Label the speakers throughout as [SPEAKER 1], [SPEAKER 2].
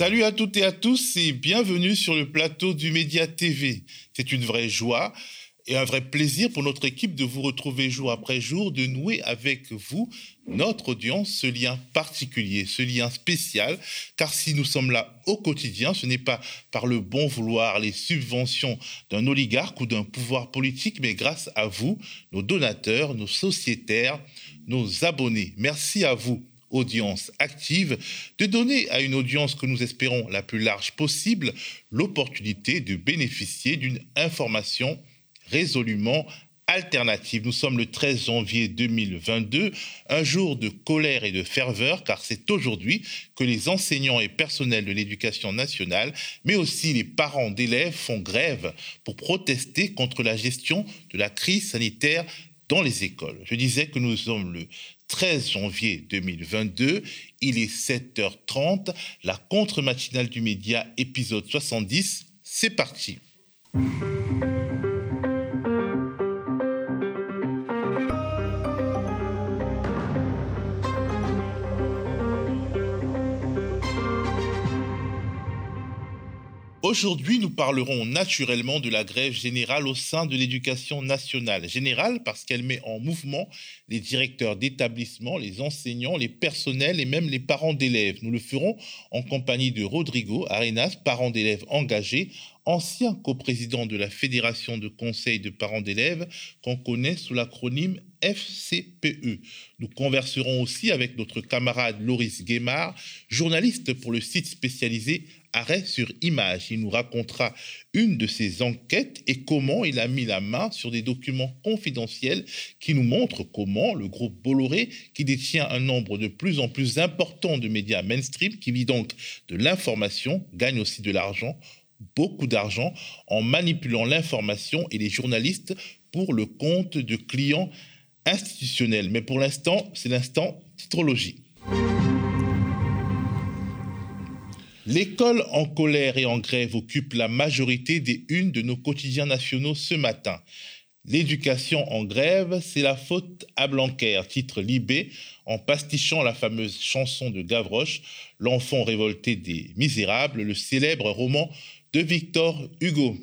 [SPEAKER 1] Salut à toutes et à tous et bienvenue sur le plateau du Média TV. C'est une vraie joie et un vrai plaisir pour notre équipe de vous retrouver jour après jour, de nouer avec vous, notre audience, ce lien particulier, ce lien spécial, car si nous sommes là au quotidien, ce n'est pas par le bon vouloir, les subventions d'un oligarque ou d'un pouvoir politique, mais grâce à vous, nos donateurs, nos sociétaires, nos abonnés. Merci à vous audience active, de donner à une audience que nous espérons la plus large possible l'opportunité de bénéficier d'une information résolument alternative. Nous sommes le 13 janvier 2022, un jour de colère et de ferveur, car c'est aujourd'hui que les enseignants et personnels de l'éducation nationale, mais aussi les parents d'élèves font grève pour protester contre la gestion de la crise sanitaire dans les écoles. Je disais que nous sommes le 13 janvier 2022. Il est 7h30. La contre-matinale du média, épisode 70. C'est parti. Aujourd'hui, nous parlerons naturellement de la grève générale au sein de l'éducation nationale. Générale parce qu'elle met en mouvement les directeurs d'établissement, les enseignants, les personnels et même les parents d'élèves. Nous le ferons en compagnie de Rodrigo Arenas, parent d'élèves engagé, ancien coprésident de la Fédération de conseils de parents d'élèves qu'on connaît sous l'acronyme FCPE. Nous converserons aussi avec notre camarade Loris Guémard, journaliste pour le site spécialisé Arrêt sur image. Il nous racontera une de ses enquêtes et comment il a mis la main sur des documents confidentiels qui nous montrent comment le groupe Bolloré, qui détient un nombre de plus en plus important de médias mainstream, qui vit donc de l'information, gagne aussi de l'argent, beaucoup d'argent, en manipulant l'information et les journalistes pour le compte de clients institutionnels. Mais pour l'instant, c'est l'instant titrologie. L'école en colère et en grève occupe la majorité des unes de nos quotidiens nationaux ce matin. L'éducation en grève, c'est la faute à Blanquer, titre Libé, en pastichant la fameuse chanson de Gavroche, L'enfant révolté des misérables, le célèbre roman de Victor Hugo.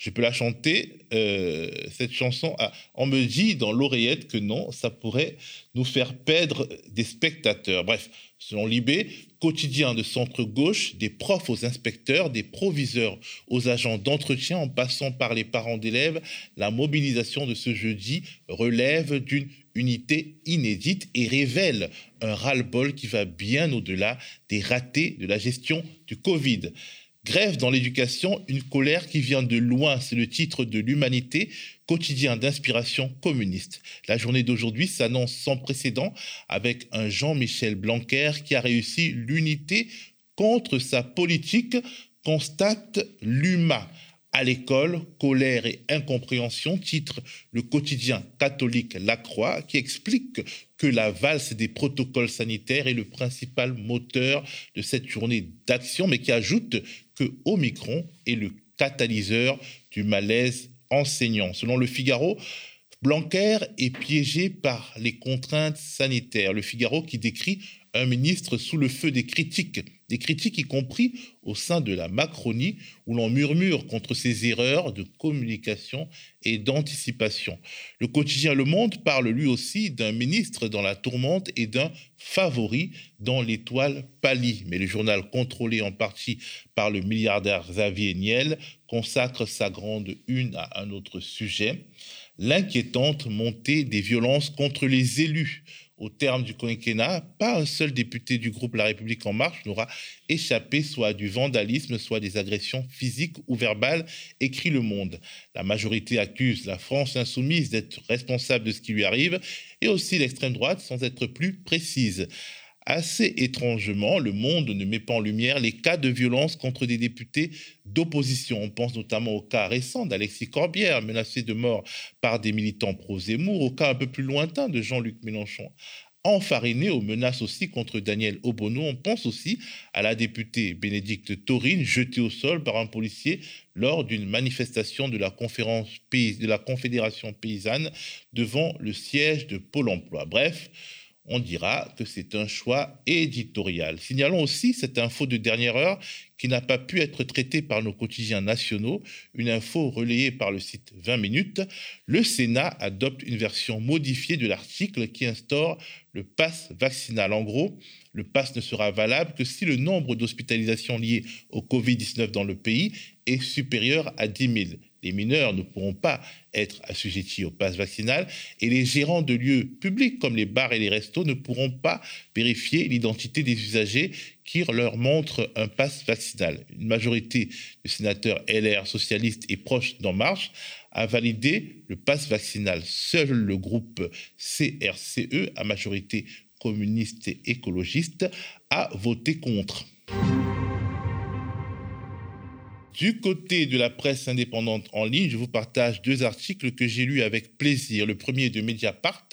[SPEAKER 1] Je peux la chanter, euh, cette chanson. On me dit dans l'oreillette que non, ça pourrait nous faire perdre des spectateurs. Bref, selon Libé, quotidien de centre-gauche, des profs aux inspecteurs, des proviseurs aux agents d'entretien, en passant par les parents d'élèves, la mobilisation de ce jeudi relève d'une unité inédite et révèle un ras-le-bol qui va bien au-delà des ratés de la gestion du Covid. Grève dans l'éducation, une colère qui vient de loin, c'est le titre de l'Humanité, quotidien d'inspiration communiste. La journée d'aujourd'hui s'annonce sans précédent avec un Jean-Michel Blanquer qui a réussi l'unité contre sa politique, constate l'UMA. À l'école, colère et incompréhension, titre le quotidien catholique La Croix, qui explique que la valse des protocoles sanitaires est le principal moteur de cette journée d'action, mais qui ajoute que Omicron est le catalyseur du malaise enseignant. Selon le Figaro, Blanquer est piégé par les contraintes sanitaires. Le Figaro qui décrit un ministre sous le feu des critiques, des critiques y compris au sein de la Macronie, où l'on murmure contre ses erreurs de communication et d'anticipation. Le quotidien Le Monde parle lui aussi d'un ministre dans la tourmente et d'un favori dans l'étoile pâlie. Mais le journal, contrôlé en partie par le milliardaire Xavier Niel, consacre sa grande une à un autre sujet l'inquiétante montée des violences contre les élus au terme du quinquennat, pas un seul député du groupe La République en marche n'aura échappé soit du vandalisme, soit des agressions physiques ou verbales, écrit Le Monde. La majorité accuse la France insoumise d'être responsable de ce qui lui arrive, et aussi l'extrême droite sans être plus précise. Assez étrangement, le monde ne met pas en lumière les cas de violence contre des députés d'opposition. On pense notamment au cas récent d'Alexis Corbière, menacé de mort par des militants pro-Zemmour, au cas un peu plus lointain de Jean-Luc Mélenchon enfariné aux menaces aussi contre Daniel Obono. On pense aussi à la députée Bénédicte Taurine, jetée au sol par un policier lors d'une manifestation de la, conférence de la Confédération paysanne devant le siège de Pôle emploi. Bref, on dira que c'est un choix éditorial. Signalons aussi cette info de dernière heure qui n'a pas pu être traitée par nos quotidiens nationaux, une info relayée par le site 20 minutes. Le Sénat adopte une version modifiée de l'article qui instaure le pass vaccinal. En gros, le pass ne sera valable que si le nombre d'hospitalisations liées au Covid-19 dans le pays est supérieur à 10 000 les mineurs ne pourront pas être assujettis au pass vaccinal et les gérants de lieux publics comme les bars et les restos ne pourront pas vérifier l'identité des usagers qui leur montrent un pass vaccinal. Une majorité de sénateurs LR socialistes et proches d'En Marche a validé le pass vaccinal. Seul le groupe CRCE, à majorité communiste et écologiste, a voté contre. Du côté de la presse indépendante en ligne, je vous partage deux articles que j'ai lus avec plaisir. Le premier de Mediapart,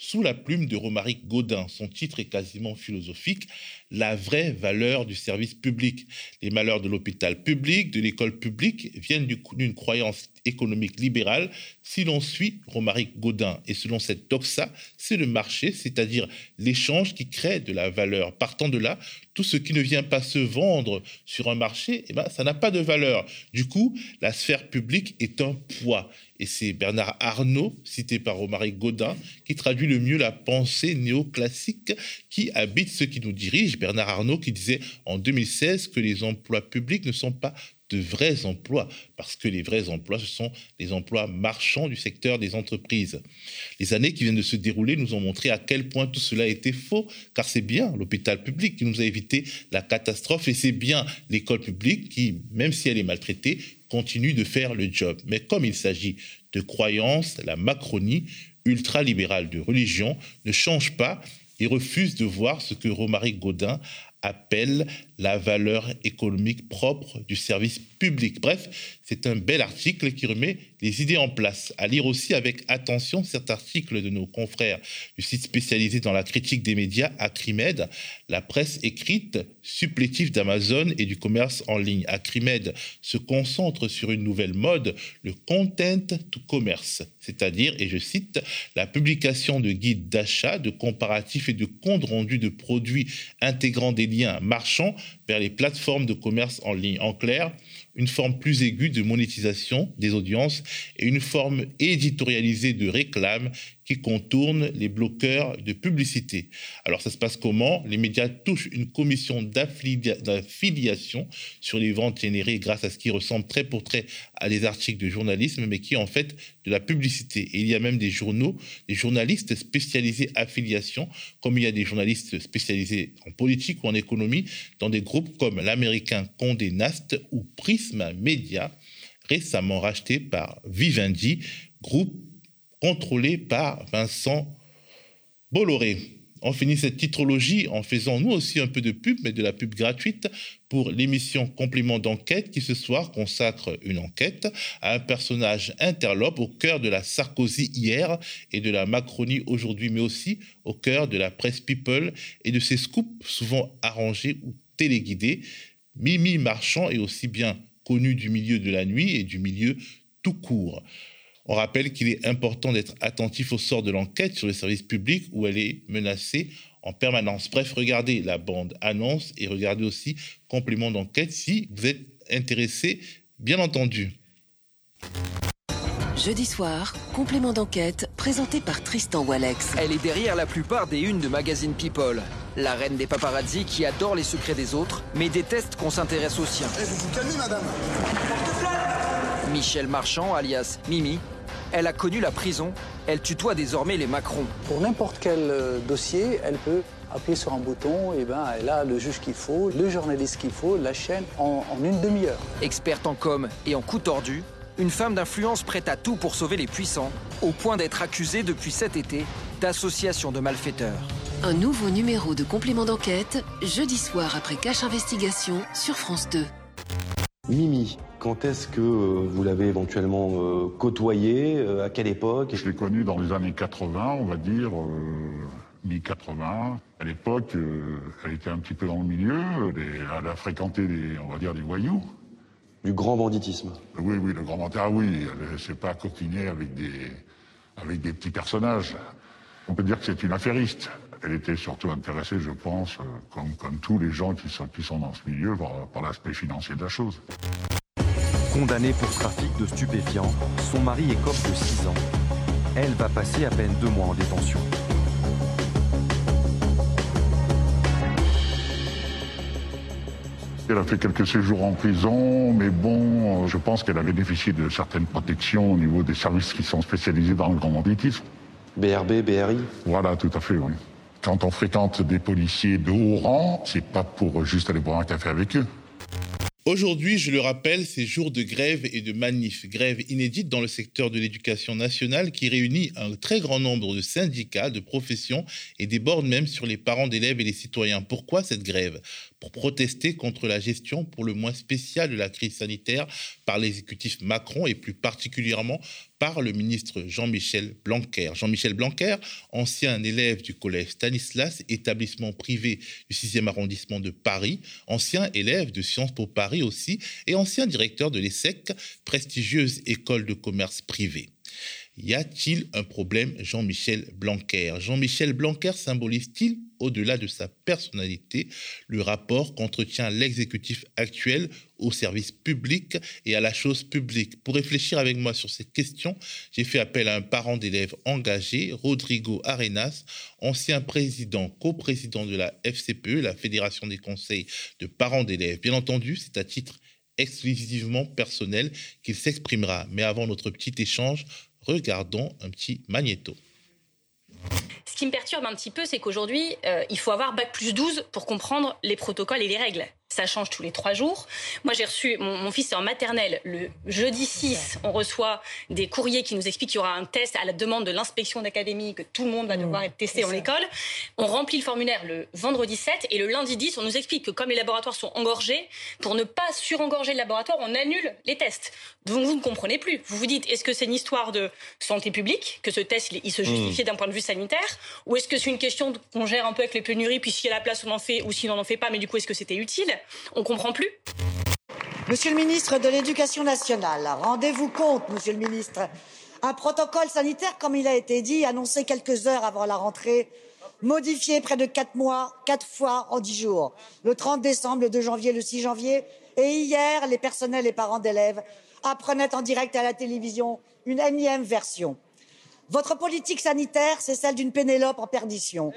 [SPEAKER 1] sous la plume de Romaric Gaudin. Son titre est quasiment philosophique. La vraie valeur du service public. Les malheurs de l'hôpital public, de l'école publique viennent d'une croyance économique libérale. Si l'on suit Romaric Gaudin et selon cette doxa, c'est le marché, c'est-à-dire l'échange qui crée de la valeur. Partant de là, tout ce qui ne vient pas se vendre sur un marché, eh ben, ça n'a pas de valeur. Du coup, la sphère publique est un poids. Et c'est Bernard Arnault, cité par Romaric Gaudin, qui traduit le mieux la pensée néoclassique qui habite ceux qui nous dirigent. Bernard Arnault qui disait en 2016 que les emplois publics ne sont pas de vrais emplois, parce que les vrais emplois, ce sont les emplois marchands du secteur des entreprises. Les années qui viennent de se dérouler nous ont montré à quel point tout cela était faux, car c'est bien l'hôpital public qui nous a évité la catastrophe, et c'est bien l'école publique qui, même si elle est maltraitée, continue de faire le job. Mais comme il s'agit de croyances, la Macronie, ultralibérale de religion, ne change pas et refuse de voir ce que Romaric Gaudin appelle la valeur économique propre du service public. Bref, c'est un bel article qui remet les idées en place. À lire aussi avec attention cet article de nos confrères du site spécialisé dans la critique des médias, Acrimed, la presse écrite supplétive d'Amazon et du commerce en ligne. Acrimed se concentre sur une nouvelle mode, le content to commerce, c'est-à-dire, et je cite, la publication de guides d'achat, de comparatifs et de comptes rendus de produits intégrant des liens marchands vers les plateformes de commerce en ligne. En clair, une forme plus aiguë de monétisation des audiences et une forme éditorialisée de réclame qui contourne les bloqueurs de publicité. Alors ça se passe comment? Les médias touchent une commission d'affiliation sur les ventes générées grâce à ce qui ressemble très pour très à des articles de journalisme, mais qui est en fait de la publicité. Et il y a même des journaux, des journalistes spécialisés affiliation, comme il y a des journalistes spécialisés en politique ou en économie, dans des groupes comme l'américain Condé Nast ou Prisma Media, récemment racheté par Vivendi, groupe contrôlé par Vincent Bolloré. On finit cette titrologie en faisant nous aussi un peu de pub, mais de la pub gratuite pour l'émission Complément d'enquête qui ce soir consacre une enquête à un personnage interlope au cœur de la Sarkozy hier et de la Macronie aujourd'hui, mais aussi au cœur de la presse people et de ses scoops souvent arrangés ou téléguidés. Mimi Marchand est aussi bien connu du milieu de la nuit et du milieu tout court. On rappelle qu'il est important d'être attentif au sort de l'enquête sur les services publics où elle est menacée en permanence. Bref, regardez la bande annonce et regardez aussi complément d'enquête si vous êtes intéressé, bien entendu.
[SPEAKER 2] Jeudi soir, complément d'enquête présenté par Tristan Walex.
[SPEAKER 3] Elle est derrière la plupart des unes de magazine People. La reine des paparazzi qui adore les secrets des autres, mais déteste qu'on s'intéresse aux siens.
[SPEAKER 4] Eh, vous vous calmez, madame
[SPEAKER 3] Michel Marchand, alias Mimi, elle a connu la prison. Elle tutoie désormais les Macron.
[SPEAKER 5] Pour n'importe quel euh, dossier, elle peut appuyer sur un bouton, et ben elle a le juge qu'il faut, le journaliste qu'il faut, la chaîne en, en une demi-heure.
[SPEAKER 3] Experte en com et en coups tordus, une femme d'influence prête à tout pour sauver les puissants, au point d'être accusée depuis cet été d'association de malfaiteurs.
[SPEAKER 2] Un nouveau numéro de complément d'enquête, jeudi soir après Cache Investigation sur France 2.
[SPEAKER 6] Mimi, quand est-ce que euh, vous l'avez éventuellement euh, côtoyé euh, À quelle époque?
[SPEAKER 7] Je l'ai connue dans les années 80, on va dire, mi-80. À l'époque, elle était un petit peu dans le milieu, elle a fréquenté des, on va dire, des voyous.
[SPEAKER 6] Du grand banditisme
[SPEAKER 7] Oui, oui, le grand banditisme, ah oui, elle ne s'est pas coquiner avec des, avec des petits personnages. On peut dire que c'est une affairiste. elle était surtout intéressée, je pense, comme, comme tous les gens qui sont, qui sont dans ce milieu, par, par l'aspect financier de la chose.
[SPEAKER 4] Condamnée pour trafic de stupéfiants, son mari écope de 6 ans. Elle va passer à peine deux mois en détention.
[SPEAKER 7] Elle a fait quelques séjours en prison, mais bon, je pense qu'elle a bénéficié de certaines protections au niveau des services qui sont spécialisés dans le grand banditisme.
[SPEAKER 6] BRB, BRI
[SPEAKER 7] Voilà, tout à fait, oui. Quand on fréquente des policiers de haut rang, c'est pas pour juste aller boire un café avec eux.
[SPEAKER 1] Aujourd'hui, je le rappelle, c'est jour de grève et de manif. Grève inédite dans le secteur de l'éducation nationale qui réunit un très grand nombre de syndicats, de professions et déborde même sur les parents d'élèves et les citoyens. Pourquoi cette grève? Pour protester contre la gestion pour le moins spéciale de la crise sanitaire par l'exécutif Macron et plus particulièrement par le ministre Jean-Michel Blanquer. Jean-Michel Blanquer, ancien élève du collège Stanislas, établissement privé du 6e arrondissement de Paris, ancien élève de Sciences Po Paris aussi, et ancien directeur de l'ESSEC, prestigieuse école de commerce privée. Y a-t-il un problème Jean-Michel Blanquer? Jean-Michel Blanquer symbolise-t-il, au-delà de sa personnalité, le rapport qu'entretient l'exécutif actuel au service public et à la chose publique? Pour réfléchir avec moi sur cette question, j'ai fait appel à un parent d'élève engagé, Rodrigo Arenas, ancien président, coprésident de la FCPE, la Fédération des conseils de parents d'élèves. Bien entendu, c'est à titre exclusivement personnel qu'il s'exprimera. Mais avant notre petit échange, regardons un petit magnéto.
[SPEAKER 8] Ce qui me perturbe un petit peu, c'est qu'aujourd'hui, euh, il faut avoir Bac plus 12 pour comprendre les protocoles et les règles. Ça change tous les trois jours. Moi, j'ai reçu, mon, mon, fils est en maternelle. Le jeudi 6, on reçoit des courriers qui nous expliquent qu'il y aura un test à la demande de l'inspection d'académie, que tout le monde va devoir être testé en école. On remplit le formulaire le vendredi 7 et le lundi 10, on nous explique que comme les laboratoires sont engorgés, pour ne pas surengorger le laboratoire, on annule les tests. Donc vous ne comprenez plus. Vous vous dites, est-ce que c'est une histoire de santé publique, que ce test, il, il se justifiait d'un point de vue sanitaire, ou est-ce que c'est une question qu'on gère un peu avec les pénuries, puis s'il y a la place, on en fait, ou si on n'en fait pas, mais du coup, est-ce que c'était utile? On comprend plus.
[SPEAKER 9] Monsieur le ministre de l'Éducation nationale, rendez-vous compte, monsieur le ministre, un protocole sanitaire, comme il a été dit, annoncé quelques heures avant la rentrée, modifié près de quatre mois, quatre fois en dix jours, le 30 décembre, le 2 janvier, le 6 janvier, et hier, les personnels et parents d'élèves apprenaient en direct à la télévision une énième version. Votre politique sanitaire, c'est celle d'une Pénélope en perdition.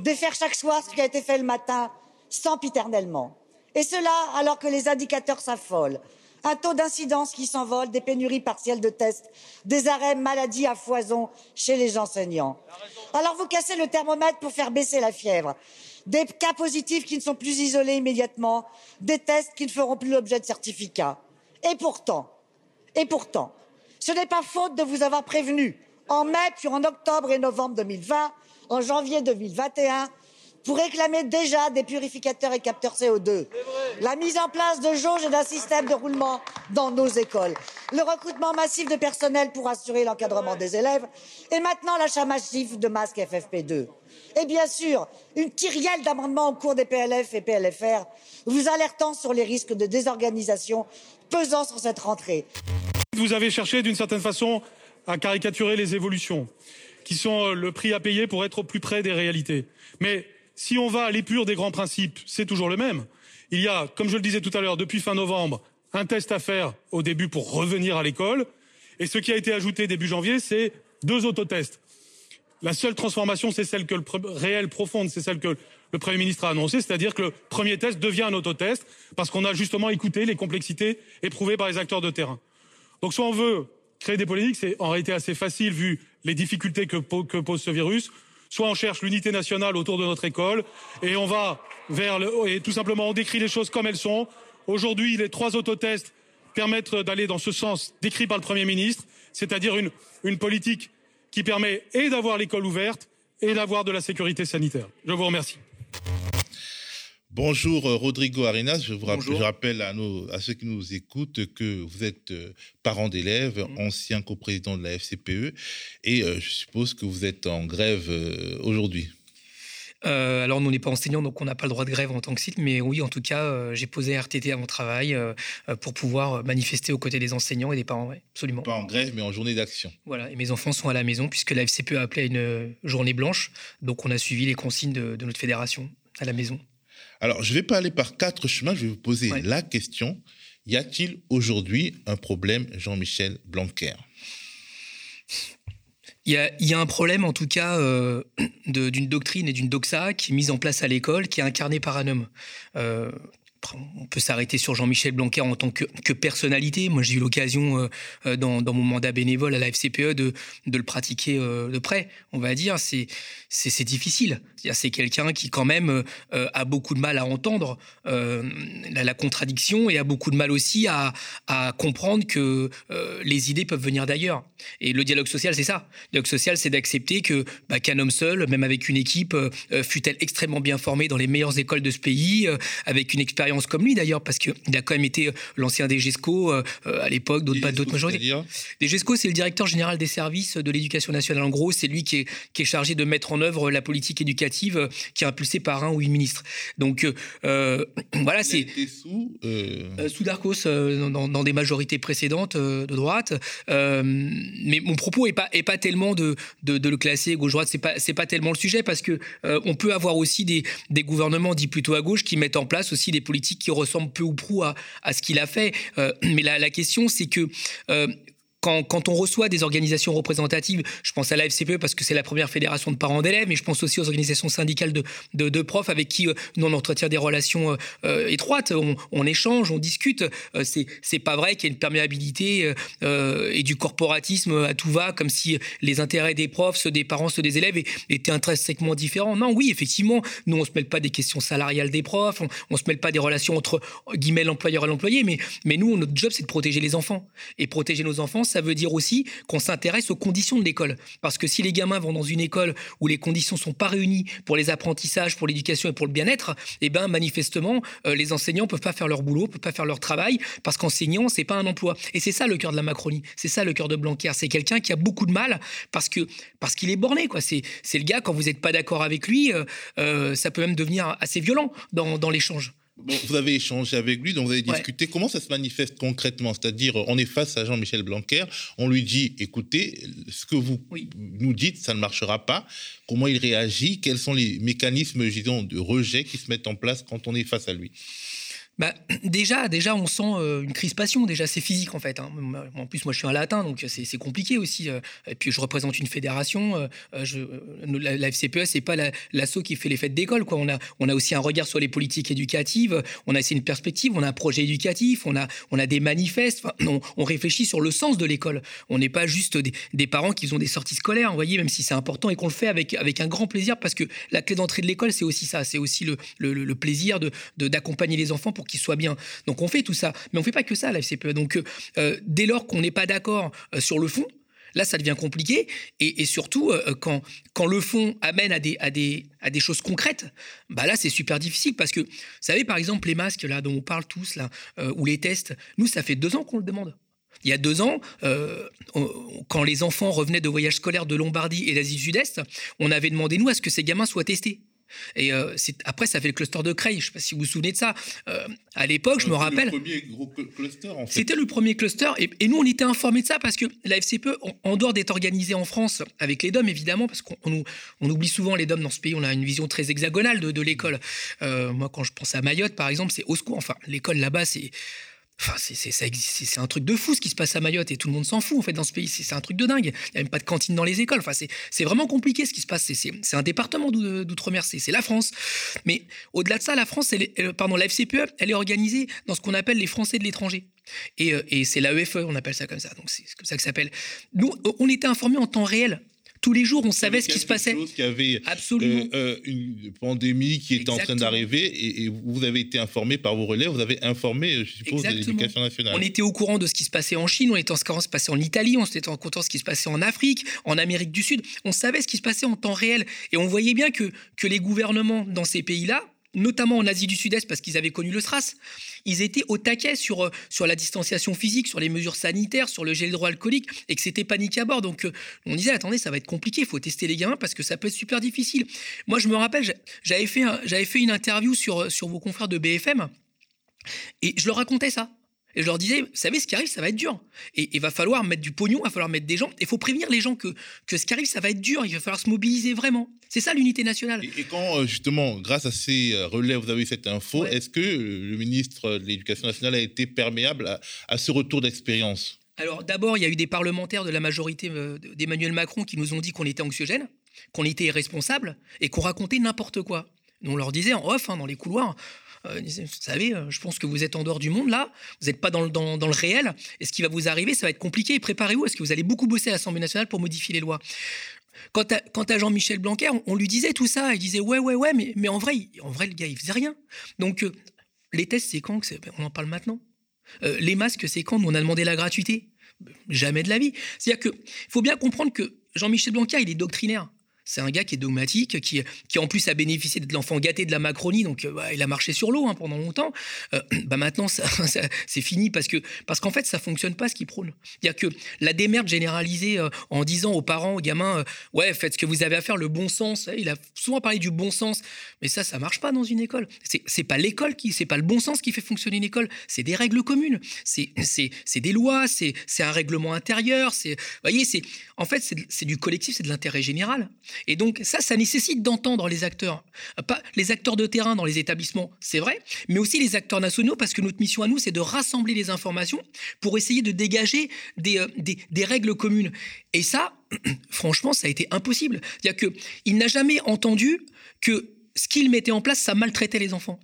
[SPEAKER 9] Défaire chaque soir ce qui a été fait le matin, sempiternellement. Et cela alors que les indicateurs s'affolent. Un taux d'incidence qui s'envole, des pénuries partielles de tests, des arrêts maladie à foison chez les enseignants. Alors vous cassez le thermomètre pour faire baisser la fièvre. Des cas positifs qui ne sont plus isolés immédiatement, des tests qui ne feront plus l'objet de certificats. Et pourtant, et pourtant, ce n'est pas faute de vous avoir prévenu en mai, puis en octobre et novembre 2020, en janvier 2021, pour réclamer déjà des purificateurs et capteurs CO2, la mise en place de jauges et d'un système de roulement dans nos écoles, le recrutement massif de personnel pour assurer l'encadrement des élèves et maintenant l'achat massif de masques FFP2. Et bien sûr, une kyrielle d'amendements en cours des PLF et PLFR vous alertant sur les risques de désorganisation pesant sur cette rentrée.
[SPEAKER 10] Vous avez cherché d'une certaine façon à caricaturer les évolutions qui sont le prix à payer pour être au plus près des réalités. Mais si on va à l'épure des grands principes, c'est toujours le même. Il y a, comme je le disais tout à l'heure, depuis fin novembre, un test à faire au début pour revenir à l'école. Et ce qui a été ajouté début janvier, c'est deux autotests. La seule transformation, c'est celle que le réelle profonde, c'est celle que le Premier ministre a annoncée, c'est-à-dire que le premier test devient un autotest, parce qu'on a justement écouté les complexités éprouvées par les acteurs de terrain. Donc soit on veut créer des politiques, c'est en réalité assez facile vu les difficultés que pose ce virus, soit on cherche l'unité nationale autour de notre école et on va vers le, et tout simplement on décrit les choses comme elles sont. Aujourd'hui, les trois autotests permettent d'aller dans ce sens décrit par le Premier ministre, c'est-à-dire une, une politique qui permet et d'avoir l'école ouverte et d'avoir de la sécurité sanitaire. Je vous remercie.
[SPEAKER 1] Bonjour Rodrigo Arenas, je vous rappelle, je rappelle à, nos, à, ceux qui nous écoutent que vous êtes parent d'élèves, mmh. ancien coprésident de la FCPE, et euh, je suppose que vous êtes en grève euh, aujourd'hui.
[SPEAKER 11] euh, alors, nous, on n'est pas enseignants, donc on n'a pas le droit de grève en tant que site, mais oui, en tout cas, euh, j'ai posé RTT à mon travail euh, pour pouvoir manifester aux côtés des enseignants et des parents, absolument.
[SPEAKER 1] Pas en grève, mais en journée d'action.
[SPEAKER 11] Voilà, et mes enfants sont à la maison, puisque la FCPE a appelé à une journée blanche, donc on a suivi les consignes de, notre fédération à la maison.
[SPEAKER 1] Alors, je ne vais pas aller par quatre chemins, je vais vous poser la question. Y a-t-il aujourd'hui un problème, Jean-Michel Blanquer?
[SPEAKER 11] Il y, a, un problème, en tout cas, euh, d'une doctrine et d'une doxa qui est mise en place à l'école, qui est incarnée par un homme. Euh, on peut s'arrêter sur Jean-Michel Blanquer en tant que, personnalité. Moi, j'ai eu l'occasion, euh, euh, dans, mon mandat bénévole à la FCPE, de, le pratiquer euh, de près, on va dire. C'est, difficile. C'est quelqu'un qui, quand même, a beaucoup de mal à entendre la, contradiction et a beaucoup de mal aussi à, comprendre que les idées peuvent venir d'ailleurs. Et le dialogue social, c'est ça. Le dialogue social, c'est d'accepter que bah, qu'un homme seul, même avec une équipe, fut-elle extrêmement bien formé dans les meilleures écoles de ce pays, avec une expérience comme lui d'ailleurs, parce qu'il a quand même été euh, l'ancien DGESCO euh, euh, à l'époque, d'autres pas d'autres majorités. DGESCO, c'est le directeur général des services de l'éducation nationale. En gros, c'est lui qui est, qui est, chargé de mettre en œuvre la politique éducative qui est impulsée par un ou une ministre. Donc voilà, c'est
[SPEAKER 1] sous,
[SPEAKER 11] sous Darcos dans, dans, des majorités précédentes de droite. mais mon propos est pas est pas tellement de, de, de le classer gauche droite. C'est pas pas tellement le sujet parce que on peut avoir aussi des, des gouvernements dits plutôt à gauche qui mettent en place aussi des politiques qui ressemble peu ou prou à, ce qu'il a fait. Euh, mais la, la question, c'est que quand, on reçoit des organisations représentatives, je pense à la FCPE parce que c'est la première fédération de parents d'élèves, mais je pense aussi aux organisations syndicales de, profs avec qui euh, nous on entretient des relations euh, euh, étroites, on, échange, on discute. c'est c'est pas vrai qu'il y ait une perméabilité et du corporatisme à tout va, comme si les intérêts des profs, ceux des parents, ceux des élèves étaient intrinsèquement différents. Non, oui, effectivement, nous on se mêle pas des questions salariales des profs, on, on se mêle pas des relations entre l'employeur et l'employé, mais mais nous notre job c'est de protéger les enfants et protéger nos enfants ça veut dire aussi qu'on s'intéresse aux conditions de l'école. Parce que si les gamins vont dans une école où les conditions sont pas réunies pour les apprentissages, pour l'éducation et pour le bien-être, eh ben manifestement, euh, les enseignants peuvent pas faire leur boulot, peuvent pas faire leur travail, parce qu'enseignant, c'est pas un emploi. Et c'est ça le cœur de la Macronie, c'est ça le cœur de Blanquer. C'est quelqu'un qui a beaucoup de mal parce parce qu'il est borné, quoi. C'est c'est le gars quand vous n'êtes pas d'accord avec lui, euh, euh, ça peut même devenir assez violent dans, dans l'échange
[SPEAKER 1] vous avez échangé avec lui, donc vous avez discuté. Comment ça se manifeste concrètement? C'est-à-dire, on est face à Jean-Michel Blanquer, on lui dit écoutez, ce que vous nous dites, ça ne marchera pas. Comment il réagit? Quels sont les mécanismes, disons, de rejet qui se mettent en place quand on est face à lui?
[SPEAKER 11] Bah, déjà, déjà, on sent euh, une crispation. Déjà, c'est physique en fait. Hein. En plus, moi, je suis un latin, donc c'est compliqué aussi. Euh. Et puis, je représente une fédération. Euh, la, la, FCPE, c'est pas l'assaut qui fait les fêtes d'école. On a, on a aussi un regard sur les politiques éducatives. On a aussi une perspective. On a un projet éducatif. On a, on a des manifestes. on, réfléchit sur le sens de l'école. On n'est pas juste des, parents qui ont des sorties scolaires. Vous voyez, même si c'est important et qu'on le fait avec, avec un grand plaisir, parce que la clé d'entrée de l'école, c'est aussi ça. C'est aussi le, le, le plaisir de d'accompagner les enfants pour qu'il soit bien. Donc on fait tout ça, mais on fait pas que ça la FCPE. Donc euh, euh, dès lors qu'on n'est pas d'accord euh, sur le fond, Là, ça devient compliqué. Et, surtout, quand, quand le fond amène à des, à des, à des choses concrètes, bah là, c'est super difficile. Parce que, vous savez, par exemple, les masques là, dont on parle tous, là, ou les tests, nous, ça fait deux ans qu'on le demande. Il y a deux ans, quand les enfants revenaient de voyages scolaires de Lombardie et d'Asie du Sud-Est, on avait demandé, nous, à ce que ces gamins soient testés. Et euh, après, ça fait le cluster de Creil. Je ne sais pas si vous vous souvenez de ça. Euh, à l'époque, je me rappelle.
[SPEAKER 1] C'était le premier gros cluster, en fait.
[SPEAKER 11] C'était le premier cluster. Et, nous, on était informés de ça parce que la FCPE, en, dehors d'être organisée en France, avec les DOM, évidemment, parce qu'on on, oublie souvent les DOM dans ce pays, on a une vision très hexagonale de, l'école. Euh, moi, quand je pense à Mayotte, par exemple, c'est au secours. Enfin, l'école là-bas, c'est Enfin, c'est un truc de fou ce qui se passe à Mayotte et tout le monde s'en fout en fait dans ce pays. C'est un truc de dingue. Il n'y a même pas de cantine dans les écoles. Enfin, c'est vraiment compliqué ce qui se passe. C'est un département d'outre-mer, c'est la France. Mais au-delà de ça, la France, pardon, la FCPE, elle est organisée dans ce qu'on appelle les Français de l'étranger. Et, euh, et c'est l'AEFE, on appelle ça comme ça. Donc c'est comme ça que ça s'appelle. Nous, on était informés en temps réel tous les jours, on savait ce qui se passait.
[SPEAKER 1] Qu'il y avait Absolument. Euh, euh, une pandémie qui était en train d'arriver et, vous avez été informé par vos relais, vous avez informé, je suppose, l'éducation nationale.
[SPEAKER 11] On était au courant de ce qui se passait en Chine, on était de ce qui se passait en Italie, on était au courant de ce qui se passait en Afrique, en Amérique du Sud. On savait ce qui se passait en temps réel et on voyait bien que, que les gouvernements dans ces pays-là, notamment en Asie du Sud-Est, parce qu'ils avaient connu le SRAS, ils étaient au taquet sur, euh, sur la distanciation physique, sur les mesures sanitaires, sur le gel hydroalcoolique, et que c'était panique à bord. Donc euh, on disait, attendez, ça va être compliqué, il faut tester les gamins parce que ça peut être super difficile. Moi, je me rappelle, j'avais fait, j'avais fait une interview sur, sur vos confrères de BFM, et je leur racontais ça. Et je leur disais, vous savez, ce qui arrive, ça va être dur. Et il va falloir mettre du pognon, il va falloir mettre des gens. Il faut prévenir les gens que, que ce qui arrive, ça va être dur. Il va falloir se mobiliser vraiment. C'est ça l'unité nationale.
[SPEAKER 1] Et, quand, euh, justement, grâce à ces euh, relais, vous avez eu cette info, est-ce que euh, le ministre de l'Éducation nationale a été perméable à, ce retour d'expérience?
[SPEAKER 11] Alors d'abord, il y a eu des parlementaires de la majorité d'Emmanuel Macron qui nous ont dit qu'on était anxiogène, qu'on était irresponsable et qu'on racontait n'importe quoi. on leur disait en off, hein, dans les couloirs, euh, vous savez, euh, je pense que vous êtes en dehors du monde là, vous n'êtes pas dans le, réel, et ce qui va vous arriver, ça va être compliqué. Préparez-vous, est-ce que vous allez beaucoup bosser à l'Assemblée nationale pour modifier les lois Quant à, Jean-Michel Blanquer, on, lui disait tout ça, il disait ouais, ouais, ouais, mais, mais en, vrai, en vrai, le gars, il faisait rien. Donc, euh, les tests, c'est quand On en parle maintenant. les masques, c'est quand on a demandé la gratuité? Jamais de la vie. C'est-à-dire qu'il faut bien comprendre que Jean-Michel Blanquer, il est doctrinaire. C'est un gars qui est dogmatique, qui, qui en plus a bénéficié de l'enfant gâté de la Macronie, donc euh, bah, il a marché sur l'eau hein, pendant longtemps. Euh, bah maintenant, c'est fini parce que parce qu'en fait, ça fonctionne pas ce qu'il prône. A que la démerde généralisée euh, en disant aux parents, aux gamins, ouais, faites ce que vous avez à faire, le bon sens. Il a souvent parlé du bon sens, mais ça, ça marche pas dans une école. C'est c'est pas l'école qui, c'est pas le bon sens qui fait fonctionner une école. C'est des règles communes. C'est c'est c'est des lois. C'est c'est un règlement intérieur. C'est voyez, c'est en fait c'est du collectif, c'est de l'intérêt général. Et donc ça, ça nécessite d'entendre les acteurs, pas les acteurs de terrain dans les établissements, c'est vrai, mais aussi les acteurs nationaux, parce que notre mission à nous, c'est de rassembler les informations pour essayer de dégager des, euh, des, règles communes. Et ça, franchement, ça a été impossible. C'est-à-dire qu'il n'a jamais entendu que ce qu'il mettait en place, ça maltraitait les enfants.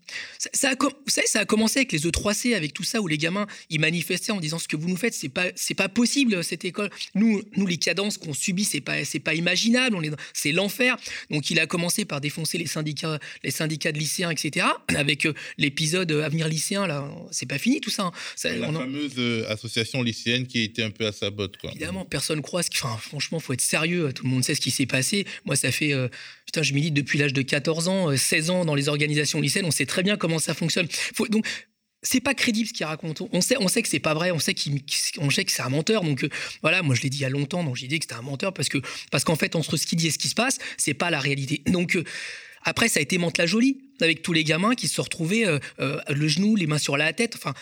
[SPEAKER 11] Ça, a, vous savez, ça a commencé avec les E3C, avec tout ça, où les gamins, ils manifestaient en disant ce que vous nous faites, c'est pas, c'est pas possible, cette école. Nous, nous les cadences qu'on subit, c'est pas, c'est pas imaginable, on est, c'est l'enfer. Donc, il a commencé par défoncer les syndicats, les syndicats de lycéens, etc. Avec euh, l'épisode Avenir lycéen, là, c'est pas fini tout ça. Hein.
[SPEAKER 1] la fameuse euh, association lycéenne qui a été un peu à sa botte, quoi.
[SPEAKER 11] Évidemment, personne croit ce enfin, franchement, faut être sérieux. Tout le monde sait ce qui s'est passé. Moi, ça fait, euh, putain, je milite depuis l'âge de 14 ans 16 euh, ans dans les organisations lycéennes, on sait très bien comment ça fonctionne. Faut, donc, c'est pas crédible ce qu'il raconte. On sait, on sait que c'est pas vrai. On sait qu'il, sait que c'est un menteur. Donc euh, voilà, moi je l'ai dit il y a longtemps. Donc j'ai dit que c'était un menteur parce que parce qu'en fait entre ce qu'il dit et ce qui se passe, c'est pas la réalité. Donc euh, après ça a été Mante la jolie avec tous les gamins qui se sont retrouvés le genou, les mains sur la tête. Enfin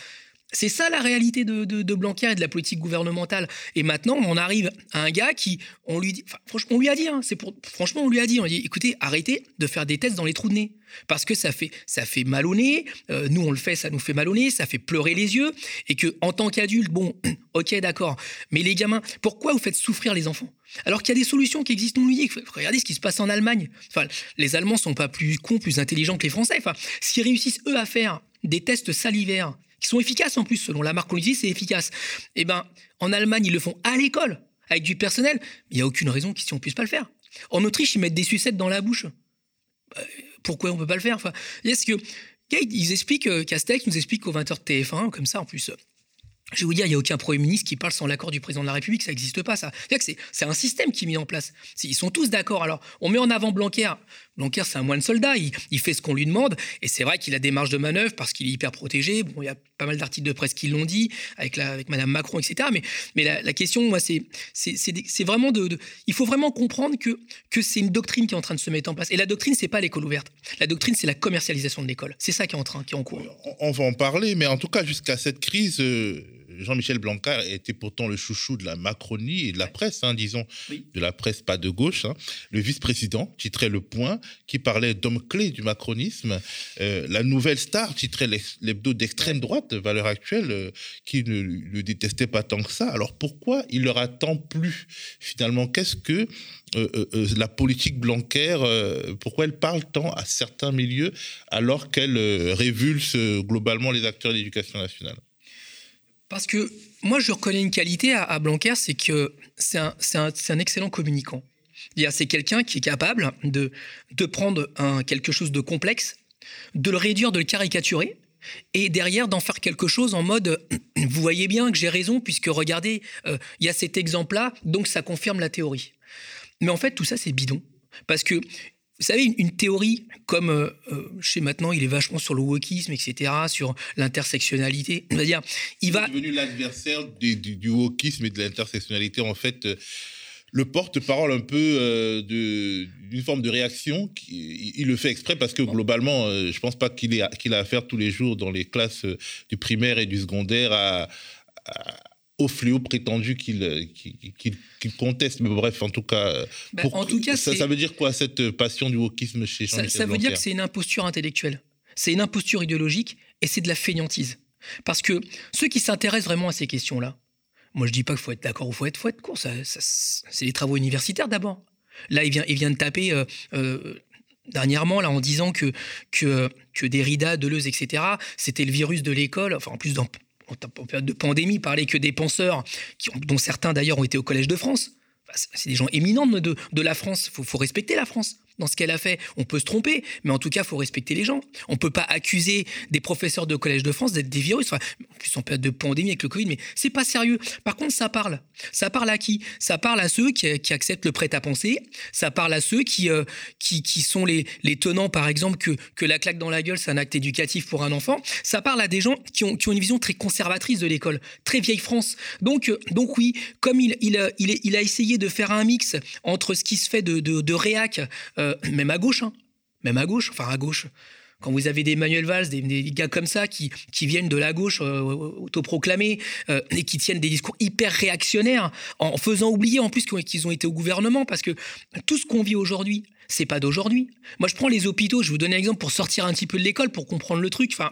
[SPEAKER 11] c'est ça la réalité de, de, Blanquer et de la politique gouvernementale. Et maintenant, on arrive à un gars qui, on lui dit, on lui a dit, hein, c'est pour, franchement, on lui a dit, écoutez, arrêtez de faire des tests dans les trous de nez. Parce que ça fait, ça fait mal au nez, euh, nous on le fait, ça nous fait mal au nez, ça fait pleurer les yeux, et que en tant qu'adulte, bon, ok, d'accord, mais les gamins, pourquoi vous faites souffrir les enfants? Alors qu'il y a des solutions qui existent, on lui dit, regardez ce qui se passe en Allemagne. Enfin, les Allemands sont pas plus cons, plus intelligents que les Français. Enfin, s'ils réussissent eux à faire des tests salivaires qui sont efficaces en plus, selon la marque qu'on utilise, c'est efficace. Eh ben, en Allemagne, ils le font à l'école, avec du personnel. Il n'y a aucune raison qu'ils ne puissent pas le faire. En Autriche, ils mettent des sucettes dans la bouche. Bah, pourquoi on ne peut pas le faire? Enfin, Est-ce que ils expliquent, euh, Castex nous explique qu'au 20h de TF1, comme ça en plus, je vais vous dire, il n'y a aucun Premier ministre qui parle sans l'accord du président de la République, ça n'existe pas, ça. C'est un système qui est mis en place. Ils sont tous d'accord. Alors, on met en avant Blanquer. Blanquer, c'est un moine soldat, il, fait ce qu'on lui demande, et c'est vrai qu'il a des marges de manœuvre parce qu'il est hyper protégé. Bon, il y a pas mal d'articles de presse qui l'ont dit, avec, la, avec Madame Macron, etc. Mais, mais la, question, moi, c'est vraiment de, Il faut vraiment comprendre que, que c'est une doctrine qui est en train de se mettre en place. Et la doctrine, c'est pas l'école ouverte. La doctrine, c'est la commercialisation de l'école. C'est ça qui est en train, qui est en cours.
[SPEAKER 1] On va en parler, mais en tout cas, jusqu'à cette crise... Euh, Jean-Michel Blanquer était pourtant le chouchou de la Macronie et de la presse, hein, disons, de la presse pas de gauche. Hein. Le vice-président titrait Le Point, qui parlait d'homme clé du macronisme. Euh, la nouvelle star titrait l'hebdo d'extrême droite, valeur actuelle, euh, qui ne le détestait pas tant que ça. Alors pourquoi il leur a tant plu finalement? Qu'est-ce que euh, la politique Blanquer, pourquoi elle parle tant à certains milieux alors qu'elle révulse globalement les acteurs de l'éducation nationale?
[SPEAKER 11] Parce que moi, je reconnais une qualité à, Blanquer, c'est que c'est un, un, excellent communicant. C'est quelqu'un qui est capable de, de prendre un, quelque chose de complexe, de le réduire, de le caricaturer, et derrière d'en faire quelque chose en mode vous voyez bien que j'ai raison puisque regardez euh, il y a cet exemple là donc ça confirme la théorie mais en fait tout ça c'est bidon parce que vous savez, une, théorie comme, euh, euh, je sais maintenant, il est vachement sur le wokisme, etc., sur l'intersectionnalité. C'est-à-dire, il va.
[SPEAKER 1] Est devenu l'adversaire du, wokisme et de l'intersectionnalité. En fait, euh, le porte-parole un peu d'une forme de réaction. il, le fait exprès parce que globalement, je pense pas qu'il a affaire tous les jours dans les classes du primaire et du secondaire à au fléau prétendu qu'il qu'il conteste. Mais bref, en tout cas,
[SPEAKER 11] bah, en tout cas
[SPEAKER 1] ça, ça, veut dire quoi cette passion du wokisme chez Jean-Michel
[SPEAKER 11] Ça, ça veut dire que c'est une imposture intellectuelle, c'est une imposture idéologique et c'est de la fainéantise. Parce que ceux qui s'intéressent vraiment à ces questions-là, moi je dis pas qu'il faut être d'accord ou faut être, faut être court, c'est les travaux universitaires d'abord. Là, il vient, il vient de taper euh, euh, dernièrement là en disant que que que Derrida, Deleuze, etc. C'était le virus de l'école. Enfin, en plus, dans, en période de pandémie, parler que des penseurs, dont certains d'ailleurs ont été au Collège de France. c'est des gens éminents de, la France. Il faut, respecter la France dans ce qu'elle a fait. On peut se tromper, mais en tout cas, il faut respecter les gens. On ne peut pas accuser des professeurs de Collège de France d'être des virus. en plus, en période de pandémie avec le Covid, mais c'est pas sérieux. Par contre, ça parle. Ça parle à qui? Ça parle à ceux qui, acceptent le prêt-à-penser. Ça parle à ceux qui, euh, qui, qui, sont les, les tenants, par exemple, que, que la claque dans la gueule, c'est un acte éducatif pour un enfant. Ça parle à des gens qui ont, qui ont une vision très conservatrice de l'école, très vieille France. Donc, euh, donc oui, comme il, il, il, a essayé de faire un mix entre ce qui se fait de, de, de réac, euh, même à gauche, hein. même à gauche, enfin à gauche. Quand vous avez des Manuel Valls, des, gars comme ça qui, qui viennent de la gauche euh, autoproclamés euh, et qui tiennent des discours hyper réactionnaires en faisant oublier en plus qu'ils ont été au gouvernement parce que tout ce qu'on vit aujourd'hui, c'est pas d'aujourd'hui. Moi, je prends les hôpitaux, je vais vous donner un exemple pour sortir un petit peu de l'école, pour comprendre le truc. Enfin,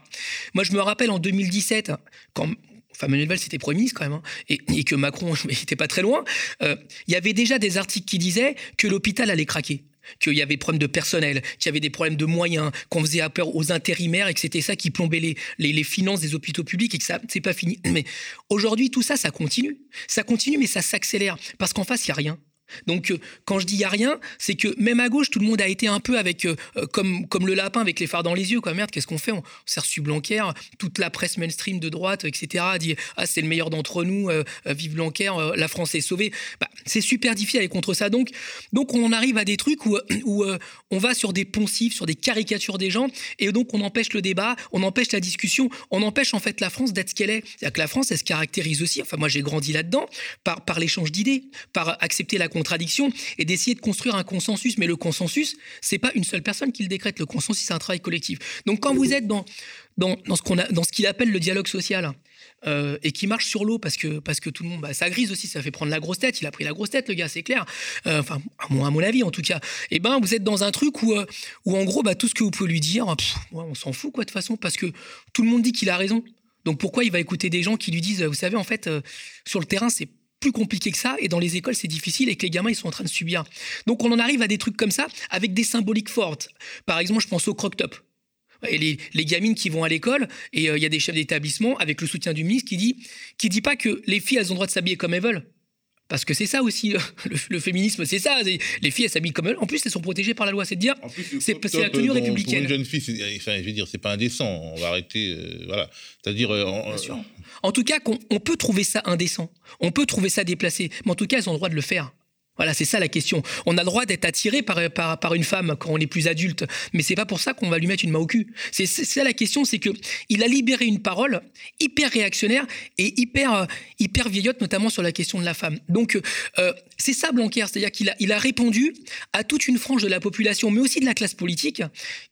[SPEAKER 11] moi, je me rappelle en 2017, quand enfin Manuel Valls c'était Premier ministre quand même, hein, et, que Macron n'était pas très loin, il y avait déjà des articles qui disaient que l'hôpital allait craquer qu'il y avait des problèmes de personnel, qu'il y avait des problèmes de moyens, qu'on faisait peur aux intérimaires et que c'était ça qui plombait les, les, finances des hôpitaux publics et que ça, c'est pas fini. Mais aujourd'hui, tout ça, ça continue. Ça continue, mais ça s'accélère parce qu'en face, il n'y a rien. Donc, euh, quand je dis il n'y a rien, c'est que même à gauche, tout le monde a été un peu avec, euh, euh, comme, comme le lapin avec les phares dans les yeux. Quoi. Merde, qu'est-ce qu'on fait? On s'est reçu Blanquer, toute la presse mainstream de droite, etc., dit Ah, c'est le meilleur d'entre nous, vive Blanquer, la France est sauvée. Bah, c'est super difficile d'aller contre ça. Donc, donc, on arrive à des trucs où, où on va sur des poncifs, sur des caricatures des gens, et donc on empêche le débat, on empêche la discussion, on empêche en fait la France d'être ce qu'elle est. C'est-à-dire que la France, elle se caractérise aussi, enfin, moi j'ai grandi là-dedans, par, par l'échange d'idées, par accepter la contradiction et d'essayer de construire un consensus. Mais le consensus, c'est pas une seule personne qui le décrète. Le consensus, c'est un travail collectif. Donc quand vous êtes dans, dans, dans ce qu'on dans ce qu'il appelle le dialogue social, euh, et qui marche sur l'eau parce que, parce que tout le monde, bah, ça grise aussi, ça fait prendre la grosse tête. Il a pris la grosse tête, le gars, c'est clair. Euh, enfin, à, mon, avis, en tout cas. Et eh ben, vous êtes dans un truc où, euh, où en gros, bah, tout ce que vous pouvez lui dire, on s'en fout, quoi, de toute façon, parce que tout le monde dit qu'il a raison. Donc pourquoi il va écouter des gens qui lui disent, vous savez, en fait, sur le terrain, c'est plus compliqué que ça, et dans les écoles, c'est difficile, et que les gamins, ils sont en train de subir. Donc on en arrive à des trucs comme ça, avec des symboliques fortes. Par exemple, je pense au croc-top. Et les, les, gamines qui vont à l'école, et euh, il y a des chefs d'établissement, avec le soutien du ministre, qui dit, qui dit pas que les filles, elles ont le droit de s'habiller comme elles veulent. Parce que c'est ça aussi, le, féminisme, c'est ça. Les filles, elles s'habillent comme elles. En plus, elles sont protégées par la loi. C'est de dire, c'est la tenue euh, républicaine.
[SPEAKER 1] Pour une jeune fille, enfin, je veux dire, c'est pas indécent. On va arrêter. Euh, voilà. C'est-à-dire.
[SPEAKER 11] en tout cas, on peut trouver ça indécent. On peut trouver ça déplacé. Mais en tout cas, elles ont le droit de le faire. Voilà, c'est ça la question. On a le droit d'être attiré par, par, une femme quand on est plus adulte, mais c'est pas pour ça qu'on va lui mettre une main au cul. C'est ça la question, c'est que il a libéré une parole hyper réactionnaire et hyper euh, hyper vieillotte, notamment sur la question de la femme. Donc euh, c'est ça Blanquer, c'est-à-dire qu'il a il a répondu à toute une frange de la population, mais aussi de la classe politique,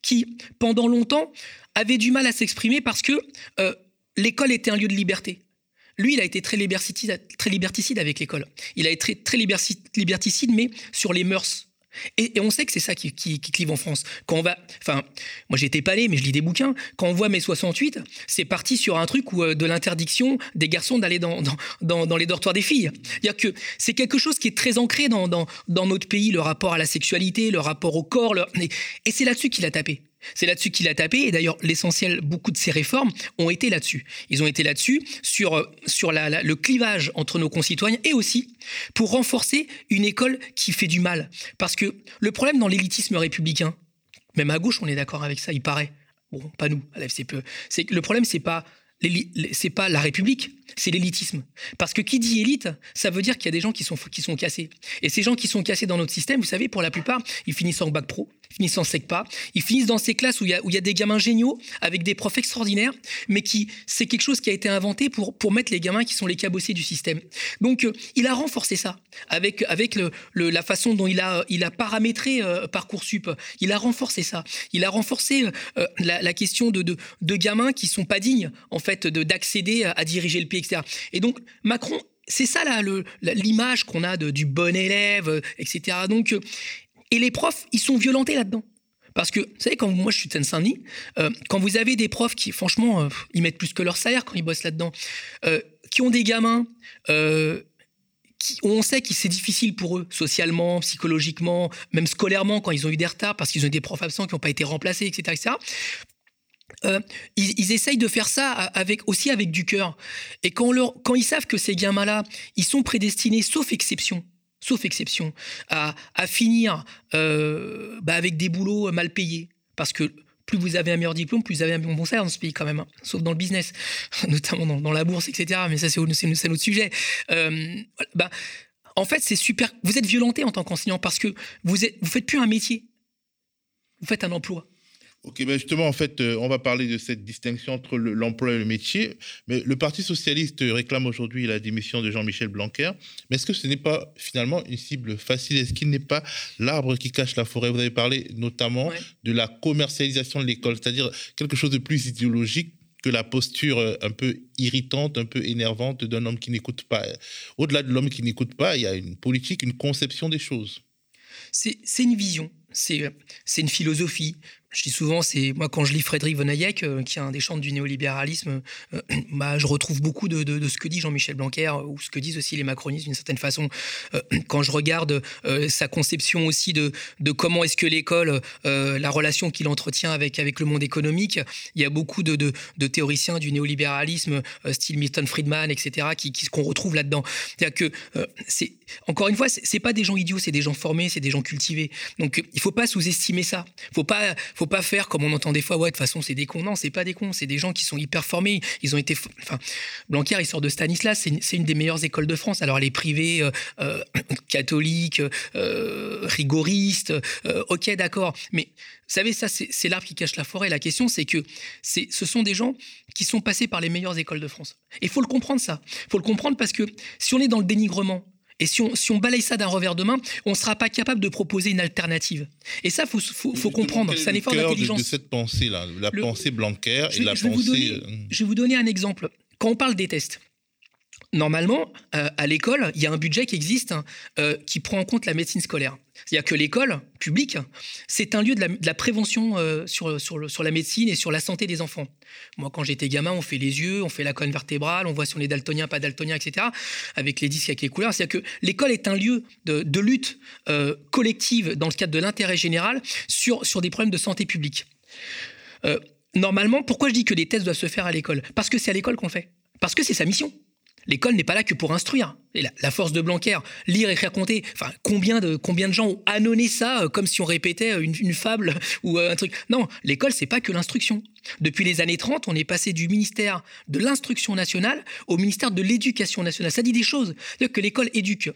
[SPEAKER 11] qui pendant longtemps avait du mal à s'exprimer parce que euh, l'école était un lieu de liberté. Lui, il a été très liberticide, avec l'école. Il a été très, liberticide, mais sur les mœurs. Et, on sait que c'est ça qui, clive en France. Quand on va, enfin, moi j'étais pas allé, mais je lis des bouquins. Quand on voit mai 68, c'est parti sur un truc où, euh, de l'interdiction des garçons d'aller dans, les dortoirs des filles. C'est-à-dire que c'est quelque chose qui est très ancré dans, dans, notre pays, le rapport à la sexualité, le rapport au corps. et c'est là-dessus qu'il a tapé. C'est là-dessus qu'il a tapé, et d'ailleurs l'essentiel, beaucoup de ces réformes ont été là-dessus. Ils ont été là-dessus, sur, euh, sur le clivage entre nos concitoyens, et aussi pour renforcer une école qui fait du mal. Parce que le problème dans l'élitisme républicain, même à gauche on est d'accord avec ça, il paraît, bon, pas nous, à la FCPE, c'est le problème c'est pas c'est pas la République, c'est l'élitisme. Parce que qui dit élite, ça veut dire qu'il y a des gens qui sont, qui sont cassés. Et ces gens qui sont cassés dans notre système, vous savez, pour la plupart, ils finissent en bac pro, ils finissent en SECPA, ils finissent dans ces classes où il y a, des gamins géniaux, avec des profs extraordinaires, mais qui c'est quelque chose qui a été inventé pour, pour mettre les gamins qui sont les cabossés du système. Donc, euh, il a renforcé ça avec, avec le, la façon dont il a, il a paramétré euh, Parcoursup. Il a renforcé ça. Il a renforcé euh, la, question de, de, gamins qui sont pas dignes, en fait, d'accéder à, diriger le pays, etc. Et donc, Macron c'est ça l'image qu'on a du bon élève, etc. Donc, et les profs, ils sont violentés là-dedans. Parce que, vous savez, quand moi je suis de Seine-Saint-Denis, euh, quand vous avez des profs qui, franchement, ils mettent plus que leur salaire quand ils bossent là-dedans, qui ont des gamins, on sait que c'est difficile pour eux, socialement, psychologiquement, même scolairement, quand ils ont eu des retards, parce qu'ils ont des profs absents qui n'ont pas été remplacés, etc. Euh, ils, essayent de faire ça avec, aussi avec du cœur. Et quand, quand ils savent que ces gamins-là, ils sont prédestinés, sauf exception, sauf exception, à, finir euh, bah avec des boulots mal payés. Parce que plus vous avez un meilleur diplôme, plus vous avez un bon salaire dans ce pays quand même, hein. sauf dans le business, notamment dans, la bourse, etc. Mais ça, c'est notre sujet. Euh, bah, en fait, c'est super. Vous êtes violenté en tant qu'enseignant parce que vous ne vous faites plus un métier, vous faites un emploi.
[SPEAKER 1] Ok, ben justement, en fait, euh, on va parler de cette distinction entre l'emploi et le métier. Mais le Parti socialiste réclame aujourd'hui la démission de Jean-Michel Blanquer. Mais est-ce que ce n'est pas finalement une cible facile? Est-ce qu'il n'est pas l'arbre qui cache la forêt? Vous avez parlé notamment de la commercialisation de l'école, c'est-à-dire quelque chose de plus idéologique que la posture euh, un peu irritante, un peu énervante d'un homme qui n'écoute pas. Au-delà de l'homme qui n'écoute pas, il y a une politique, une conception des choses.
[SPEAKER 11] C'est une vision, c'est une philosophie, je dis souvent, c'est moi quand je lis Frédéric Von Hayek, euh, qui est un des chantres du néolibéralisme, euh, bah, je retrouve beaucoup de, ce que dit Jean-Michel Blanquer ou ce que disent aussi les macronistes d'une certaine façon. Euh, quand je regarde sa conception aussi de, comment est-ce que l'école, la relation qu'il entretient avec avec le monde économique, il y a beaucoup de, théoriciens du néolibéralisme, style Milton Friedman, etc., qui, qui qu'on retrouve là-dedans. C'est-à-dire que c'est encore une fois, c'est pas des gens idiots, c'est des gens formés, c'est des gens cultivés. Donc il faut pas sous-estimer ça. Faut pas pas faire comme on entend des fois, ouais, de toute façon, c'est des cons. Non, c'est pas des cons, c'est des gens qui sont hyper formés. Ils ont été. Enfin, Blanquer, il sort de Stanislas, c'est une, des meilleures écoles de France. Alors, elle est privée, euh, euh, euh, rigoriste, ok, d'accord. Mais vous savez, ça, c'est l'arbre qui cache la forêt. La question, c'est que ce sont des gens qui sont passés par les meilleures écoles de France. Et faut le comprendre, ça. Faut le comprendre parce que si on est dans le dénigrement, et si on, si on balaye ça d'un revers de main, on ne sera pas capable de proposer une alternative. Et ça, il faut, faut, faut comprendre. C'est un effort d'intelligence.
[SPEAKER 1] De, cette pensée-là, la pensée Blanquer et la
[SPEAKER 11] je
[SPEAKER 1] pensée.
[SPEAKER 11] Euh, je vais vous donner un exemple. Quand on parle des tests, normalement, euh, à l'école, il y a un budget qui existe hein, euh, qui prend en compte la médecine scolaire. C'est-à-dire que l'école publique, c'est un lieu de la, prévention euh, sur, la médecine et sur la santé des enfants. Moi, quand j'étais gamin, on fait les yeux, on fait la colonne vertébrale, on voit si on est daltonien, pas daltonien, etc., avec les disques, avec les couleurs. C'est-à-dire que l'école est un lieu de, lutte collective dans le cadre de l'intérêt général sur, des problèmes de santé publique. normalement, pourquoi je dis que les tests doivent se faire à l'école? Parce que c'est à l'école qu'on fait. Parce que c'est sa mission. L'école n'est pas là que pour instruire. Et la, force de Blanquer, lire, écrire, compter. Enfin, combien de combien de gens ont annonné ça euh, comme si on répétait euh, une, fable ou euh, un truc. Non, l'école c'est pas que l'instruction. Depuis les années 30, on est passé du ministère de l'instruction nationale au ministère de l'éducation nationale. Ça dit des choses. C'est-à-dire que l'école éduque.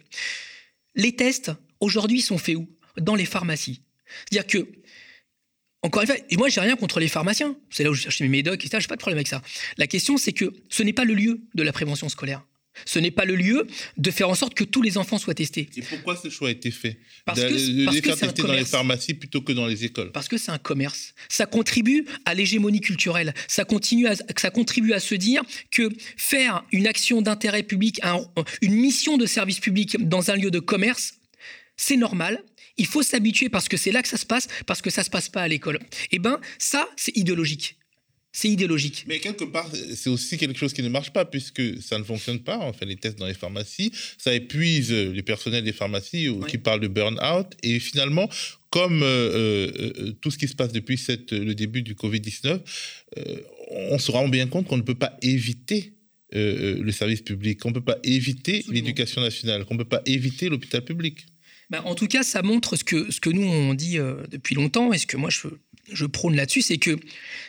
[SPEAKER 11] Les tests aujourd'hui sont faits où? Dans les pharmacies. C'est-à-dire que encore une fois, et moi, j'ai rien contre les pharmaciens. C'est là où je cherche mes médocs, etc. J'ai pas de problème avec ça. La question, c'est que ce n'est pas le lieu de la prévention scolaire. Ce n'est pas le lieu de faire en sorte que tous les enfants soient testés.
[SPEAKER 1] Et pourquoi ce choix a été fait? Parce que, de, les faire tester dans les pharmacies plutôt que dans les écoles.
[SPEAKER 11] Parce que c'est un commerce. Ça contribue à l'hégémonie culturelle. Ça, continue à, ça contribue à se dire que faire une action d'intérêt public, une mission de service public dans un lieu de commerce, c'est normal, il faut s'habituer parce que c'est là que ça se passe, parce que ça se passe pas à l'école. Eh ben, ça, c'est idéologique. C'est idéologique.
[SPEAKER 1] Mais quelque part, c'est aussi quelque chose qui ne marche pas puisque ça ne fonctionne pas. On fait les tests dans les pharmacies, ça épuise les personnels des pharmacies qui parlent de burn-out. Et finalement, comme euh, euh, tout ce qui se passe depuis cette, le début du Covid-19, euh, on se rend bien compte qu'on ne peut pas éviter le service public, qu'on ne peut pas éviter l'éducation nationale, qu'on ne peut pas éviter l'hôpital public.
[SPEAKER 11] Bah, en tout cas, ça montre ce que, nous, on dit euh, depuis longtemps, et ce que moi, je, je prône là-dessus, c'est que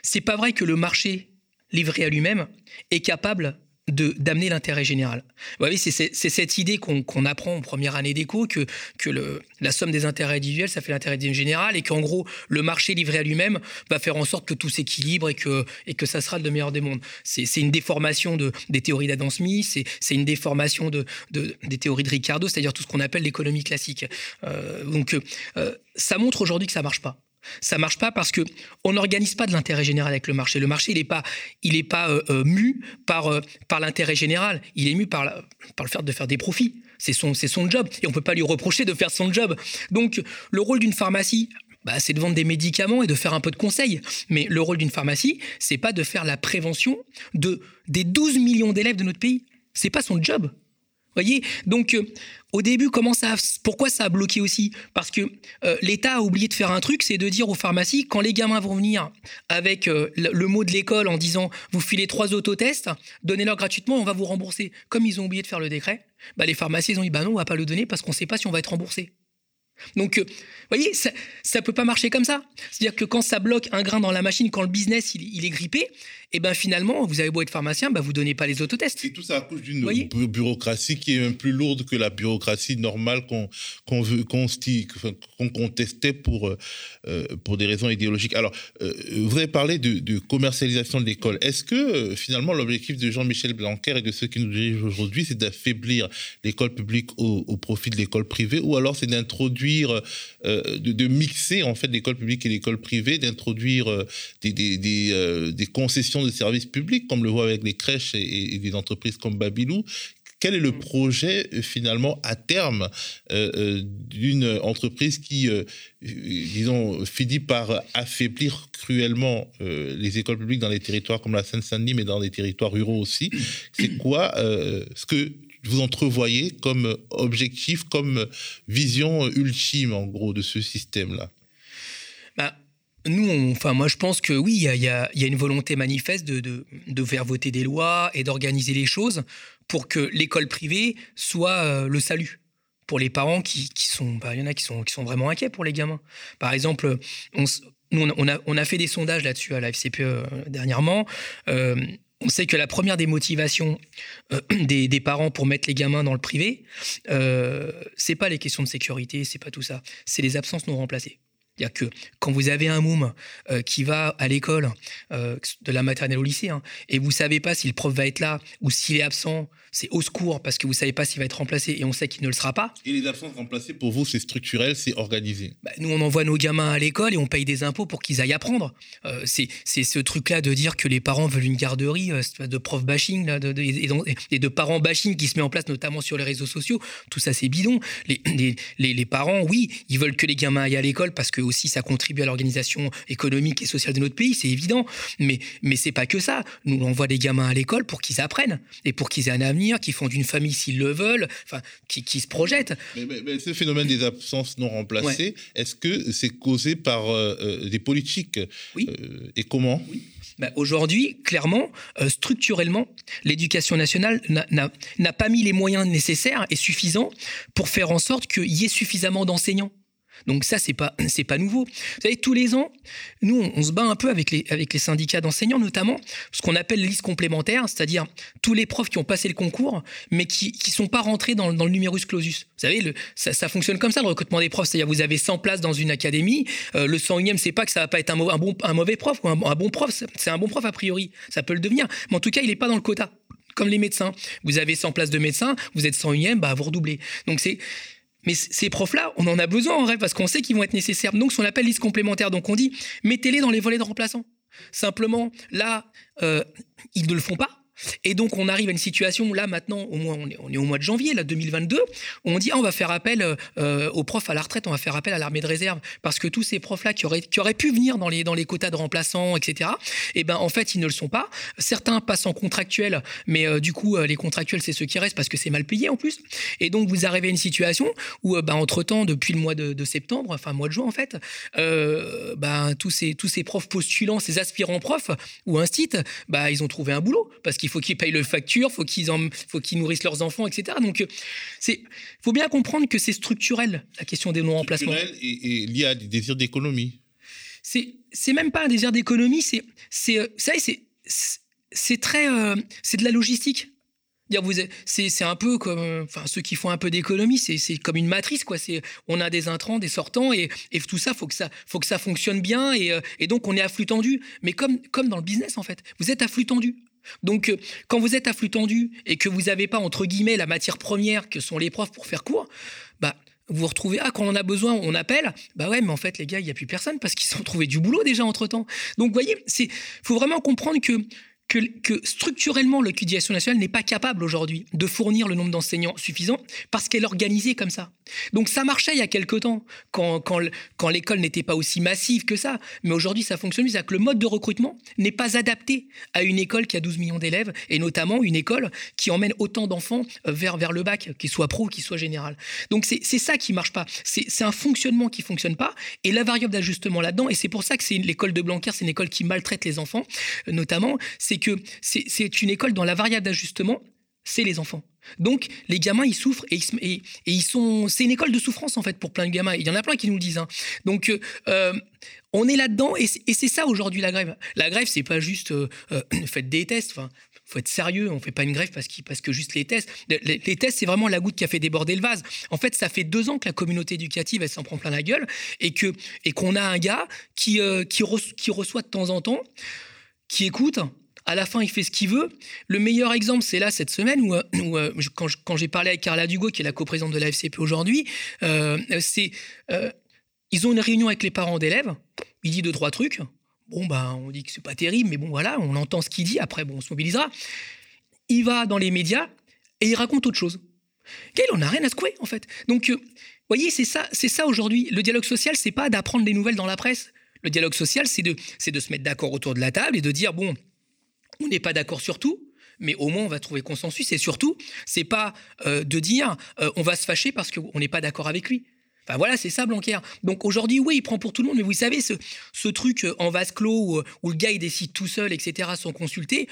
[SPEAKER 11] c'est pas vrai que le marché livré à lui-même est capable d'amener l'intérêt général. Vous voyez, c'est cette idée qu'on apprend en première année d'éco que, que le, la somme des intérêts individuels, ça fait l'intérêt général et qu'en gros, le marché livré à lui-même va faire en sorte que tout s'équilibre et que, et que ça sera le meilleur des mondes. C'est une déformation de, des théories d'Adam Smith, c'est une déformation de, de, des théories de Ricardo, c'est-à-dire tout ce qu'on appelle l'économie classique. Euh, donc, euh, ça montre aujourd'hui que ça marche pas. Ça marche pas parce que on n'organise pas de l'intérêt général avec le marché. Le marché, il n'est pas, il est pas euh, euh, mu par, euh, par l'intérêt général. Il est mu par, par le fait de faire des profits. C'est son, c'est son job. Et on peut pas lui reprocher de faire son job. Donc, le rôle d'une pharmacie, bah, c'est de vendre des médicaments et de faire un peu de conseils. Mais le rôle d'une pharmacie, c'est pas de faire la prévention de, des 12 millions d'élèves de notre pays. C'est pas son job voyez? Donc, au début, comment ça, pourquoi ça a bloqué aussi? Parce que euh, l'État a oublié de faire un truc, c'est de dire aux pharmacies, quand les gamins vont venir avec euh, le, mot de l'école en disant vous filez trois autotests, donnez-leur gratuitement, on va vous rembourser. Comme ils ont oublié de faire le décret, bah, les pharmacies ont dit bah non, on va pas le donner parce qu'on ne sait pas si on va être remboursé. Donc, vous voyez, ça ne peut pas marcher comme ça. C'est-à-dire que quand ça bloque un grain dans la machine, quand le business il est grippé, et ben finalement, vous avez beau être pharmacien, ben vous donnez pas les autotests.
[SPEAKER 1] Et tout ça accouche d'une bureaucratie qui est même plus lourde que la bureaucratie normale qu'on qu'on contestait pour euh, euh, pour des raisons idéologiques. Alors, euh, vous avez parlé de, commercialisation de l'école. Est-ce que finalement l'objectif de Jean-Michel Blanquer et de ceux qui nous dirigent aujourd'hui, c'est d'affaiblir l'école publique au, profit de l'école privée, ou alors c'est d'introduire, de, de, mixer en fait l'école publique et l'école privée, d'introduire des, des, des, des concessions de services publics, comme le voit avec les crèches et, des entreprises comme Babylou. Quel est le mm. projet euh, finalement à terme euh, euh, d'une entreprise qui, disons, finit par affaiblir cruellement les écoles publiques dans les territoires comme la Seine-Saint-Denis, mais dans les territoires ruraux aussi? C'est quoi ce que vous entrevoyez comme objectif, comme vision ultime, en gros, de ce système-là?
[SPEAKER 11] Bah, nous, enfin, moi, je pense que oui, il y a, une volonté manifeste de, de, faire voter des lois et d'organiser les choses pour que l'école privée soit euh, le salut pour les parents qui, sont, bah, il y en a qui sont, qui sont vraiment inquiets pour les gamins. Par exemple, on, nous, on a, on a fait des sondages là-dessus à la FCPE euh, dernièrement. Euh, on sait que la première des motivations des, des, parents pour mettre les gamins dans le privé, euh, c'est pas les questions de sécurité, c'est pas tout ça, c'est les absences non remplacées. C'est-à-dire que quand vous avez un môme euh, qui va à l'école, euh, de la maternelle au lycée, hein, et vous savez pas si le prof va être là ou s'il est absent, c'est au secours parce que vous savez pas s'il va être remplacé et on sait qu'il ne le sera pas.
[SPEAKER 1] Et les absences remplacées, pour vous, c'est structurel, c'est organisé
[SPEAKER 11] bah, Nous, on envoie nos gamins à l'école et on paye des impôts pour qu'ils aillent apprendre. Euh, c'est ce truc-là de dire que les parents veulent une garderie, de prof bashing là, de, et, de parents bashing qui se met en place notamment sur les réseaux sociaux. Tout ça, c'est bidon. Les, les, les parents, oui, ils veulent que les gamins aillent à l'école parce que aussi ça contribue à l'organisation économique et sociale de notre pays, c'est évident. Mais, mais c'est pas que ça. Nous, on envoie des gamins à l'école pour qu'ils apprennent et pour qu'ils aient un avenir, qu'ils fondent une famille s'ils le veulent, enfin, qui, se projettent.
[SPEAKER 1] Mais, ce phénomène des absences non remplacées, est-ce que c'est causé par euh, euh, des politiques
[SPEAKER 11] Oui.
[SPEAKER 1] Euh, et comment?
[SPEAKER 11] Bah, Aujourd'hui, clairement, structurellement, l'éducation nationale n'a pas mis les moyens nécessaires et suffisants pour faire en sorte qu'il y ait suffisamment d'enseignants. Donc ça, c'est pas c'est pas nouveau. Vous savez, tous les ans, nous, on, se bat un peu avec les avec les syndicats d'enseignants, notamment ce qu'on appelle les listes complémentaires, c'est-à-dire tous les profs qui ont passé le concours, mais qui qui sont pas rentrés dans, le numerus clausus. Vous savez, le, ça, fonctionne comme ça le recrutement des profs, c'est-à-dire vous avez 100 places dans une académie, euh, le 101e, c'est pas que ça va pas être un, un, bon un mauvais prof ou un, un bon prof, c'est un bon prof a priori, ça peut le devenir, mais en tout cas, il est pas dans le quota comme les médecins. Vous avez 100 places de médecins, vous êtes 101e, bah vous redoublez. Donc c'est mais ces profs-là, on en a besoin en vrai parce qu'on sait qu'ils vont être nécessaires. Donc, ce qu'on appelle liste complémentaire. Donc, on dit, mettez-les dans les volets de remplaçants. Simplement, là, euh, ils ne le font pas. Et donc, on arrive à une situation, là, maintenant, au on est, au mois de janvier, là, 2022, où on dit, ah, on va faire appel euh, euh, aux profs à la retraite, on va faire appel à l'armée de réserve, parce que tous ces profs-là qui auraient, qui auraient pu venir dans les, dans les quotas de remplaçants, etc., et eh ben, en fait, ils ne le sont pas. Certains passent en contractuel, mais euh, du coup, les contractuels, c'est ceux qui restent parce que c'est mal payé en plus. Et donc, vous arrivez à une situation où, ben, entre-temps, depuis le mois de, septembre, enfin, mois de juin, en fait, ben, tous, ces, tous ces profs postulants, ces aspirants profs ou instit, ben, ils ont trouvé un boulot, parce qu'il faut qu'ils payent le facture, faut qu'ils faut qu'ils nourrissent leurs enfants, etc. Donc, euh, c'est, faut bien comprendre que c'est structurel la question des non-remplacements.
[SPEAKER 1] Structurel et, lié à des désirs d'économie.
[SPEAKER 11] C'est, c'est même pas un désir d'économie, c'est, c'est, euh, c'est, c'est très, euh, c'est de la logistique. C'est un peu comme enfin, ceux qui font un peu d'économie, c'est comme une matrice. Quoi. On a des intrants, des sortants, et, et tout ça, il faut, que ça, faut que ça fonctionne bien, et, et, donc on est à flux tendu. Mais comme, comme dans le business, en fait, vous êtes à flux tendu. Donc, euh, quand vous êtes à flux tendu et que vous n'avez pas, entre guillemets, la matière première que sont les profs pour faire cours, bah, vous vous retrouvez, ah, quand on a besoin, on appelle. Bah ouais, mais en fait, les gars, il n'y a plus personne parce qu'ils ont trouvé du boulot déjà entre temps. Donc, vous voyez, il faut vraiment comprendre que que, structurellement, l'éducation nationale n'est pas capable aujourd'hui de fournir le nombre d'enseignants suffisant parce qu'elle est organisée comme ça. Donc ça marchait il y a quelque temps, quand, quand, l'école n'était pas aussi massive que ça, mais aujourd'hui ça fonctionne C'est-à-dire que le mode de recrutement n'est pas adapté à une école qui a 12 millions d'élèves, et notamment une école qui emmène autant d'enfants euh, vers, vers le bac, qu'il soit pro ou qu'il soit général. Donc c'est ça qui marche pas. C'est un fonctionnement qui fonctionne pas, et la variable d'ajustement là-dedans, et c'est pour ça que c'est l'école de Blanquer, c'est une école qui maltraite les enfants, euh, notamment, c'est que c'est une école dont la variable d'ajustement, c'est les enfants. Donc, les gamins, ils souffrent et, ils sont. C'est une école de souffrance, en fait, pour plein de gamins. Il y en a plein qui nous le disent. Hein. Donc, euh, euh, on est là-dedans et c'est ça aujourd'hui la grève. La grève, c'est pas juste euh, faites des tests. Enfin, faut être sérieux. On fait pas une grève parce, que juste les tests. Les, tests, c'est vraiment la goutte qui a fait déborder le vase. En fait, ça fait deux ans que la communauté éducative, elle s'en prend plein la gueule et que et qu'on a un gars qui, qui reçoit de temps en temps, qui écoute à la fin, il fait ce qu'il veut. Le meilleur exemple, c'est là, cette semaine, où, euh, euh, quand, j'ai parlé avec Carla Dugo, qui est la coprésidente de la FCP aujourd'hui, euh, c'est. ils ont une réunion avec les parents d'élèves. Il dit deux, trois trucs. Bon, ben, on dit que c'est pas terrible, mais bon, voilà, on entend ce qu'il dit. Après, bon, on se mobilisera. Il va dans les médias et il raconte autre chose. Quel on n'a rien à secouer, en fait. Donc, vous voyez, c'est ça, c'est ça aujourd'hui. Le dialogue social, c'est pas d'apprendre des nouvelles dans la presse. Le dialogue social, c'est de, c'est de se mettre d'accord autour de la table et de dire, bon, on n'est pas d'accord sur tout, mais au moins on va trouver consensus. Et surtout, c'est pas euh, de dire euh, on va se fâcher parce qu'on n'est pas d'accord avec lui. Enfin voilà, c'est ça Blanquer. Donc aujourd'hui, oui, il prend pour tout le monde, mais vous savez, ce, truc euh, en vase clos où, où, le gars il décide tout seul, etc., sans consulter,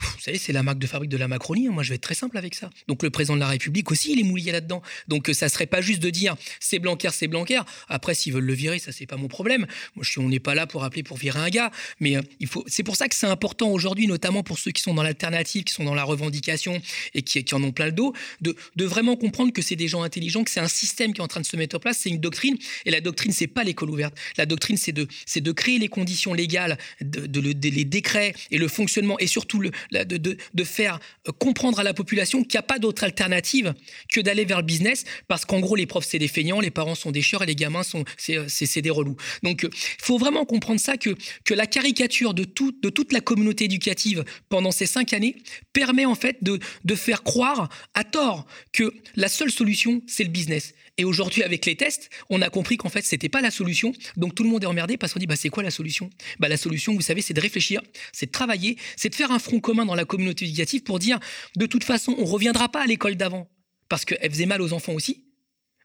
[SPEAKER 11] vous savez, c'est la marque de fabrique de la Macronie. Hein. Moi, je vais être très simple avec ça. Donc, le président de la République aussi, il est mouillé là-dedans. Donc, euh, ça serait pas juste de dire c'est Blanquer, c'est Blanquer. Après, s'ils veulent le virer, ça, c'est pas mon problème. Moi, on n'est pas là pour appeler pour virer un gars. Mais euh. C'est pour ça que c'est important aujourd'hui, notamment pour ceux qui sont dans l'alternative, qui sont dans la revendication et qui, en ont plein le dos, de, vraiment comprendre que c'est des gens intelligents, que c'est un système qui est en train de se mettre en place. C'est une doctrine. Et la doctrine, c'est pas l'école ouverte. La doctrine, c'est de, créer les conditions légales, de, les décrets et le fonctionnement et surtout le, de, faire euh, comprendre à la population qu'il n'y a pas d'autre alternative que d'aller vers le business, parce qu'en gros, les profs, c'est des feignants, les parents sont des chieurs et les gamins, sont, c'est, euh, des relous. Donc, il euh, faut vraiment comprendre ça, que, que la caricature de, tout, de toute la communauté éducative pendant ces cinq années permet en fait de, de faire croire à tort que la seule solution, c'est le business. Et aujourd'hui, avec les tests, on a compris qu'en fait, c'était pas la solution. Donc tout le monde est emmerdé parce qu'on dit, bah, c'est quoi la solution? Bah, La solution, vous savez, c'est de réfléchir, c'est de travailler, c'est de faire un front commun dans la communauté éducative pour dire, de toute façon, on reviendra pas à l'école d'avant parce qu'elle faisait mal aux enfants aussi.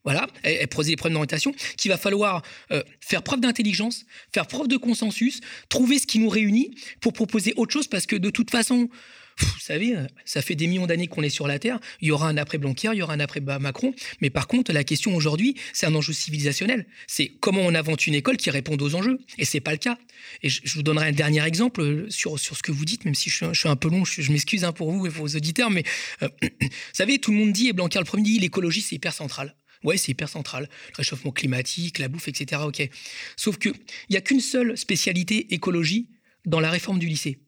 [SPEAKER 11] Voilà, elle, posait des problèmes d'orientation, qu'il va falloir euh, faire preuve d'intelligence, faire preuve de consensus, trouver ce qui nous réunit pour proposer autre chose, parce que de toute façon, vous savez, ça fait des millions d'années qu'on est sur la Terre. Il y aura un après Blanquer, il y aura un après Macron. Mais par contre, la question aujourd'hui, c'est un enjeu civilisationnel. C'est comment on invente une école qui réponde aux enjeux. Et c'est pas le cas. Et je, vous donnerai un dernier exemple sur, sur ce que vous dites, même si je, suis un peu long, je, m'excuse hein, pour vous et vos auditeurs. Mais euh, vous savez, tout le monde dit, et Blanquer le premier dit, l'écologie, c'est hyper central. Ouais, c'est hyper central. Le réchauffement climatique, la bouffe, etc. Sauf qu'il n'y a qu'une seule spécialité écologie dans la réforme du lycée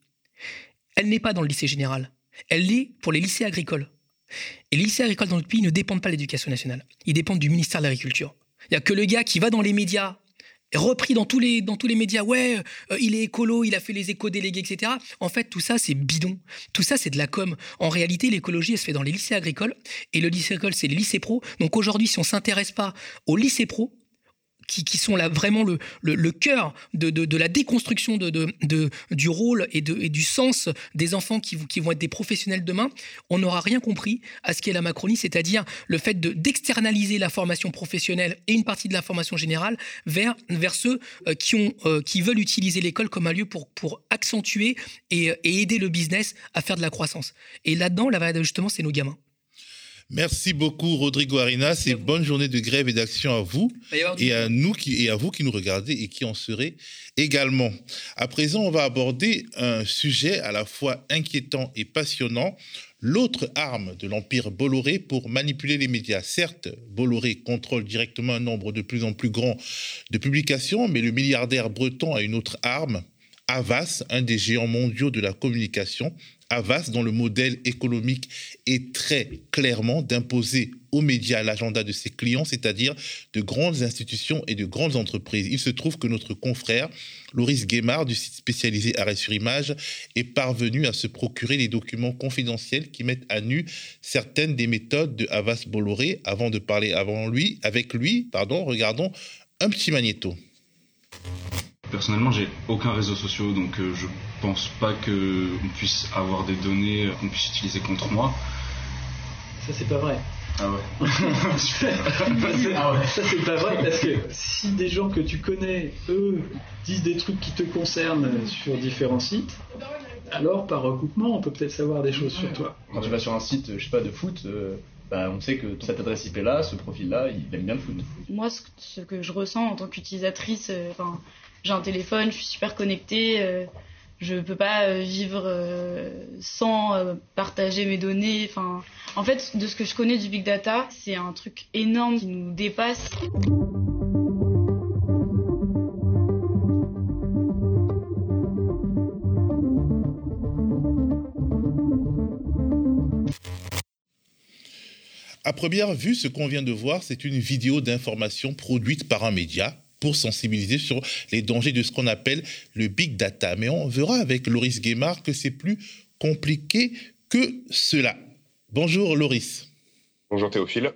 [SPEAKER 11] elle n'est pas dans le lycée général. Elle l'est pour les lycées agricoles. Et les lycées agricoles dans notre pays ne dépendent pas de l'éducation nationale. Ils dépendent du ministère de l'Agriculture. Il n'y a que le gars qui va dans les médias, repris dans tous les, médias, ouais, euh, il est écolo, il a fait les éco-délégués, etc. En fait, tout ça, c'est bidon. Tout ça, c'est de la com. En réalité, l'écologie, elle se fait dans les lycées agricoles. Et le lycée agricole, c'est les lycées pro. Donc aujourd'hui, si on ne s'intéresse pas aux lycées pro, qui, sont là vraiment le, cœur de, la déconstruction du rôle et, du sens des enfants qui, vont être des professionnels demain, on n'aura rien compris à ce qu'est la Macronie, c'est-à-dire le fait d'externaliser la formation professionnelle et une partie de la formation générale vers, ceux euh, euh, qui veulent utiliser l'école comme un lieu pour, accentuer et, et aider le business à faire de la croissance. Et là-dedans, la variable d'ajustement, c'est nos gamins.
[SPEAKER 1] Merci beaucoup, Rodrigo Arinas, et bonne journée de grève et d'action à vous et à nous qui, et à vous qui nous regardez et qui en serez également. À présent, on va aborder un sujet à la fois inquiétant et passionnant. L'autre arme de l'empire Bolloré pour manipuler les médias. Certes, Bolloré contrôle directement un nombre de plus en plus grand de publications, mais le milliardaire breton a une autre arme, Avas, un des géants mondiaux de la communication, Avas, dont le modèle économique est très clairement d'imposer aux médias l'agenda de ses clients, c'est-à-dire de grandes institutions et de grandes entreprises. Il se trouve que notre confrère, Loris Guémard, du site spécialisé Arrêt sur Image, est parvenu à se procurer des documents confidentiels qui mettent à nu certaines des méthodes de Avas Bolloré. Avant de parler avant lui, avec lui, pardon, regardons un petit magnéto.
[SPEAKER 12] Personnellement, j'ai aucun réseau social, donc euh, je pense pas qu'on puisse avoir des données qu'on puisse utiliser contre moi.
[SPEAKER 13] Ça, c'est pas vrai.
[SPEAKER 12] Ah ouais.
[SPEAKER 13] Super. Ah ouais. Ça, c'est pas vrai parce que si des gens que tu connais, eux, disent des trucs qui te concernent sur différents sites, alors par recoupement, on peut peut-être savoir des choses sur toi.
[SPEAKER 14] Quand tu vas sur un site, je sais pas, de foot, euh, bah, on sait que cette adresse IP là, ce profil là, il aime bien le foot.
[SPEAKER 15] Moi, ce, que je ressens en tant qu'utilisatrice, euh, enfin, j'ai un téléphone, je suis super connectée. Euh, je peux pas euh, vivre euh, sans partager mes données. Enfin, en fait, de ce que je connais du big data, c'est un truc énorme qui nous dépasse.
[SPEAKER 1] À première vue, ce qu'on vient de voir, c'est une vidéo d'information produite par un média pour sensibiliser sur les dangers de ce qu'on appelle le big data. Mais on verra avec Loris Guémard que c'est plus compliqué que cela. Bonjour Loris.
[SPEAKER 16] Bonjour Théophile.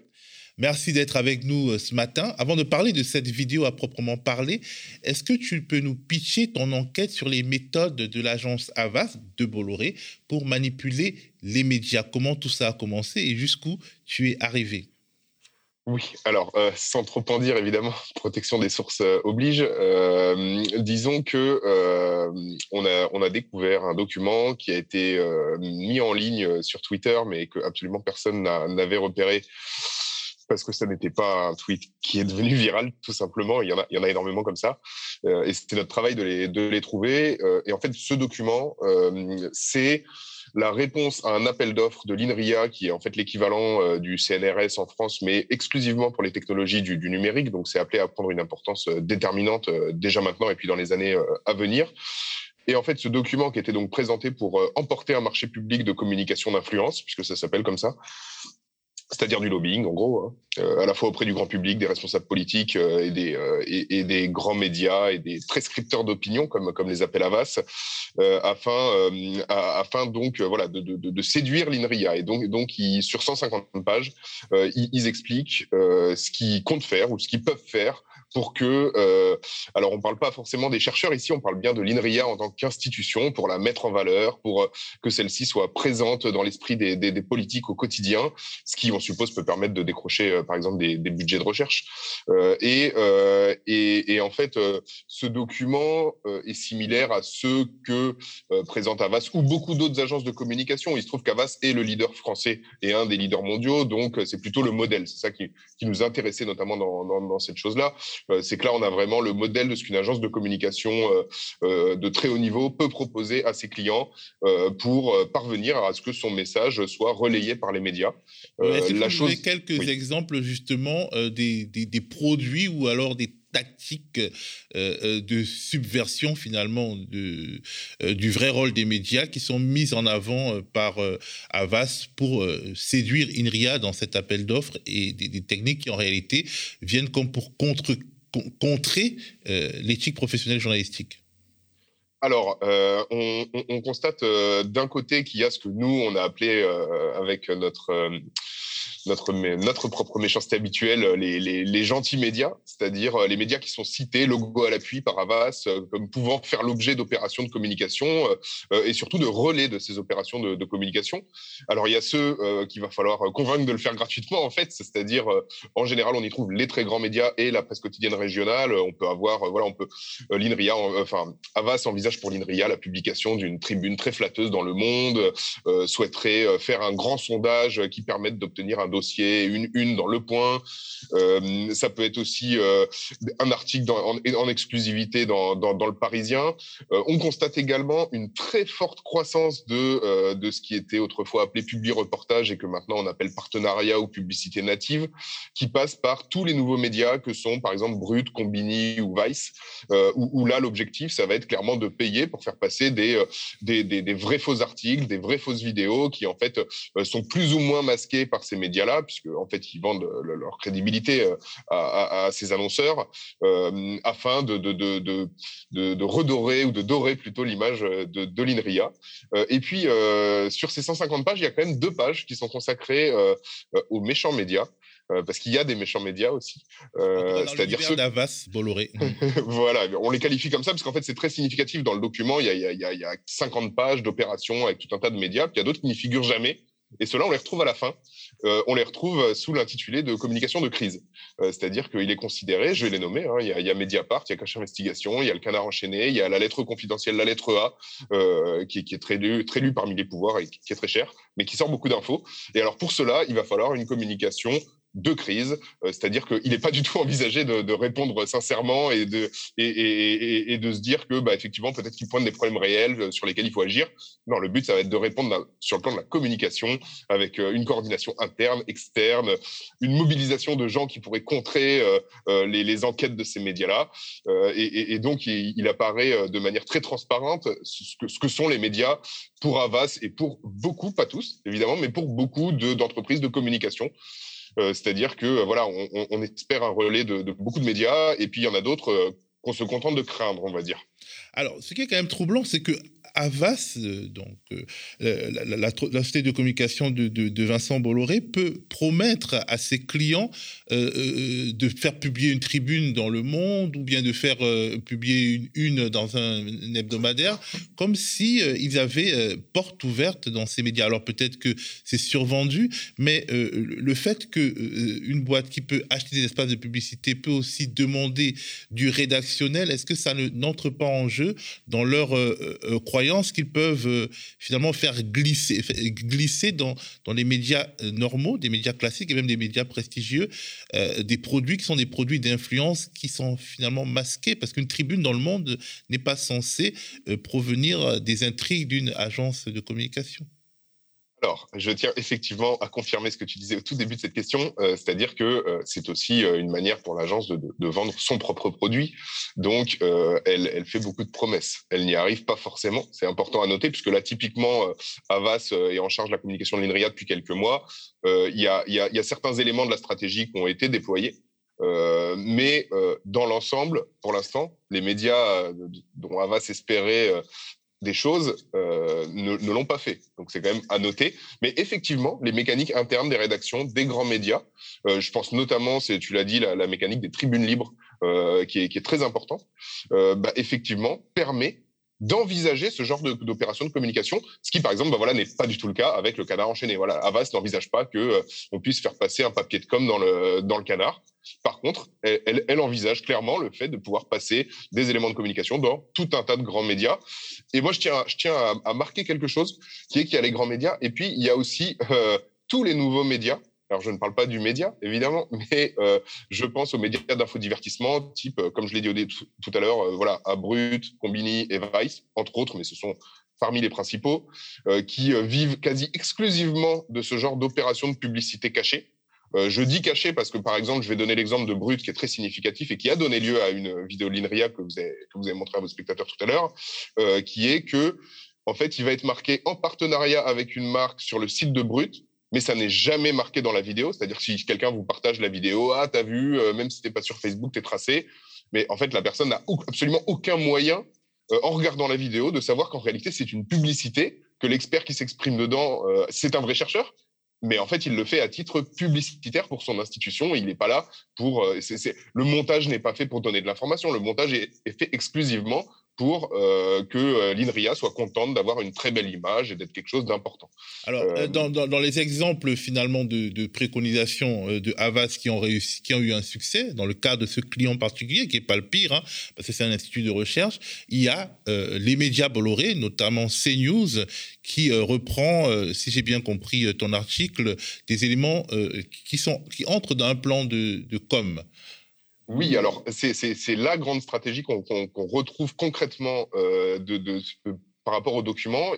[SPEAKER 1] Merci d'être avec nous euh, ce matin. Avant de parler de cette vidéo à proprement parler, est-ce que tu peux nous pitcher ton enquête sur les méthodes de l'agence Avas de Bolloré pour manipuler les médias? Comment tout ça a commencé et jusqu'où tu es arrivé?
[SPEAKER 16] Oui, alors euh, sans trop en dire évidemment, protection des sources euh, oblige. Euh, disons que euh, on a on a découvert un document qui a été euh, mis en ligne sur Twitter, mais que absolument personne n'avait repéré parce que ça n'était pas un tweet qui est devenu viral, tout simplement. Il y en a, il y en a énormément comme ça. Et c'était notre travail de les, de les trouver. Et en fait, ce document, c'est la réponse à un appel d'offres de l'INRIA, qui est en fait l'équivalent euh, du CNRS en France, mais exclusivement pour les technologies du, numérique. Donc, c'est appelé à prendre une importance euh, déterminante euh, déjà maintenant et puis dans les années à venir. Et en fait, ce document qui était donc présenté pour emporter un marché public de communication d'influence, puisque ça s'appelle comme ça, c'est-à-dire du lobbying, en gros, hein, euh, à la fois auprès du grand public, des responsables politiques euh, et, des, euh, et, des grands médias et des prescripteurs d'opinion, comme, comme les appelle Avas, euh, afin, euh, afin donc voilà, de, de, de séduire l'INRIA. Et donc, donc ils, sur 150 pages, ils, ils, expliquent ce qu'ils comptent faire ou ce qu'ils peuvent faire pour que, euh, alors on parle pas forcément des chercheurs ici, on parle bien de l'INRIA en tant qu'institution, pour la mettre en valeur, pour euh, que celle-ci soit présente dans l'esprit des, des, des, politiques au quotidien, ce qui, on suppose, peut permettre de décrocher, euh, par exemple, des, des, budgets de recherche. Euh, et, euh, et, et, en fait, euh, ce document est similaire à ceux que présente Avas ou beaucoup d'autres agences de communication. Il se trouve qu'Avas est le leader français et un des leaders mondiaux, donc c'est plutôt le modèle. C'est ça qui, qui nous intéressait notamment dans, dans, dans cette chose-là. Euh, c'est que là, on a vraiment le modèle de ce qu'une agence de communication euh, euh, de très haut niveau peut proposer à ses clients pour parvenir à ce que son message soit relayé par les médias.
[SPEAKER 1] Est-ce que vous chose... avez quelques oui. exemples justement des, des, des produits ou alors des tactique euh, de subversion finalement de, euh, du vrai rôle des médias qui sont mises en avant euh, par Avas pour séduire INRIA dans cet appel d'offres et des, des, techniques qui en réalité viennent comme pour contre, contrer l'éthique professionnelle journalistique.
[SPEAKER 16] Alors, euh, on, on, on, constate euh, d'un côté qu'il y a ce que nous, on a appelé euh, avec notre notre, propre méchanceté habituelle, les, les, gentils médias, c'est-à-dire euh, les médias qui sont cités, logo à l'appui par Avas, euh, comme pouvant faire l'objet d'opérations de communication euh, et surtout de relais de ces opérations de, de communication. Alors, il y a ceux qu'il va falloir convaincre de le faire gratuitement, en fait, c'est-à-dire, en général, on y trouve les très grands médias et la presse quotidienne régionale. On peut avoir, voilà, on peut, l'INRIA, enfin, Avas envisage pour l'INRIA la publication d'une tribune très flatteuse dans le monde, souhaiterait faire un grand sondage qui permette d'obtenir un une une dans Le Point. ça peut être aussi un article en, exclusivité dans, dans, le Parisien. on constate également une très forte croissance de, de ce qui était autrefois appelé publi-reportage et que maintenant on appelle partenariat ou publicité native, qui passe par tous les nouveaux médias que sont par exemple Brut, Combini ou Vice, où, là l'objectif ça va être clairement de payer pour faire passer des, des, des, vrais faux articles, des vraies fausses vidéos qui en fait sont plus ou moins masqués par ces médias-là, puisque en fait ils vendent leur crédibilité à, ces annonceurs, afin de, de, de, de, redorer ou de dorer plutôt l'image de, de l'INRIA. et puis sur ces 150 pages, il y a quand même deux pages qui sont consacrées aux méchants médias. parce qu'il y a des méchants médias aussi.
[SPEAKER 1] C'est-à-dire ceux d'Avas, Bolloré.
[SPEAKER 16] voilà, on les qualifie comme ça parce qu'en fait c'est très significatif dans le document. Il y a, il y a, il y a 50 pages d'opérations avec tout un tas de médias, puis il y a d'autres qui n'y figurent jamais. Et ceux-là, on les retrouve à la fin. Euh, on les retrouve sous l'intitulé de communication de crise. Euh, c'est-à-dire qu'il est considéré, je vais les nommer, hein, il, y a, Mediapart, il y a Cache Investigation, il y a le Canard enchaîné, il y a la lettre confidentielle, la lettre A, euh, qui, est très lu, très lu parmi les pouvoirs et qui, qui est très cher, mais qui sort beaucoup d'infos. Et alors pour cela, il va falloir une communication de crise, euh, c'est-à-dire qu'il n'est pas du tout envisagé de, répondre sincèrement et de, et, de se dire que, bah, effectivement, peut-être qu'il pointe des problèmes réels euh, sur lesquels il faut agir. Non, le but, ça va être de répondre sur le plan de la communication avec euh, une coordination interne, externe, une mobilisation de gens qui pourraient contrer les, enquêtes de ces médias-là. Et, donc, il, apparaît de manière très transparente ce que, ce que sont les médias pour Avas et pour beaucoup, pas tous, évidemment, mais pour beaucoup d'entreprises de communication. Euh, c'est-à-dire que euh, voilà, on, espère un relais de, beaucoup de médias, et puis il y en a d'autres euh, qu'on se contente de craindre, on va dire.
[SPEAKER 1] Alors, ce qui est quand même troublant, c'est que Avas, donc la, société de communication de, Vincent Bolloré, peut promettre à ses clients de faire publier une tribune dans Le Monde ou bien de faire publier une, une, dans un, hebdomadaire, comme si ils avaient porte ouverte dans ces médias. Alors peut-être que c'est survendu, mais le fait que une boîte qui peut acheter des espaces de publicité peut aussi demander du rédactionnel, est-ce que ça n'entre pas en jeu dans leur croyance qu'ils peuvent euh, finalement faire glisser, glisser dans, dans les médias euh, normaux, des médias classiques et même des médias prestigieux, euh, des produits qui sont des produits d'influence qui sont finalement masqués parce qu'une tribune dans le monde n'est pas censée provenir des intrigues d'une agence de communication.
[SPEAKER 16] Alors, je tiens effectivement à confirmer ce que tu disais au tout début de cette question, euh, c'est-à-dire que euh, c'est aussi euh, une manière pour l'agence de, vendre son propre produit. Donc, elle, fait beaucoup de promesses. Elle n'y arrive pas forcément. C'est important à noter, puisque là, typiquement, Avas est en charge de la communication de l'INRIA depuis quelques mois. Il y, a, certains éléments de la stratégie qui ont été déployés. mais dans l'ensemble, pour l'instant, les médias dont Avas espérait des choses euh, ne, l'ont pas fait. Donc c'est quand même à noter. Mais effectivement, les mécaniques internes des rédactions, des grands médias, euh, je pense notamment, c'est tu l'as dit, la, mécanique des tribunes libres, euh, qui, est, très importante, bah, effectivement, permet d'envisager ce genre d'opération de, communication, ce qui par exemple bah voilà n'est pas du tout le cas avec le canard enchaîné. Voilà, Avas n'envisage pas que on puisse faire passer un papier de com dans le dans le canard. Par contre, elle, envisage clairement le fait de pouvoir passer des éléments de communication dans tout un tas de grands médias. Et moi, je tiens, je tiens à, marquer quelque chose, qui est qu'il y a les grands médias, et puis il y a aussi euh, tous les nouveaux médias. Alors, je ne parle pas du média, évidemment, mais euh, je pense aux médias d'infodivertissement, type, euh, comme je l'ai dit tout à l'heure, voilà, à Brut, Combini et Vice, entre autres, mais ce sont parmi les principaux, qui vivent quasi exclusivement de ce genre d'opérations de publicité cachée. Euh, je dis caché parce que, par exemple, je vais donner l'exemple de Brut qui est très significatif et qui a donné lieu à une vidéo l'INRIA que vous avez, que vous avez montré à vos spectateurs tout à l'heure, euh, qui est que, en fait, il va être marqué en partenariat avec une marque sur le site de Brut, mais ça n'est jamais marqué dans la vidéo. C'est-à-dire si quelqu'un vous partage la vidéo, ah, t'as vu, euh, même si t'es pas sur Facebook, t'es tracé. Mais en fait, la personne n'a absolument aucun moyen, en regardant la vidéo, de savoir qu'en réalité, c'est une publicité, que l'expert qui s'exprime dedans, c'est un vrai chercheur, mais en fait, il le fait à titre publicitaire pour son institution. Il n'est pas là pour. Euh, le montage n'est pas fait pour donner de l'information. Le montage est, fait exclusivement pour euh, que euh, l'INRIA soit contente d'avoir une très belle image et d'être quelque chose d'important.
[SPEAKER 1] Alors, euh, dans, dans, les exemples finalement de, de préconisation de Havas qui ont réussi, qui ont eu un succès, dans le cas de ce client particulier, qui n'est pas le pire, hein, parce que c'est un institut de recherche, il y a les médias Bolloré, notamment CNews, qui reprend, si j'ai bien compris ton article, des éléments qui, sont, qui entrent dans un plan de, de com.
[SPEAKER 16] Oui, alors c'est la grande stratégie qu'on retrouve concrètement euh, de, par rapport au document.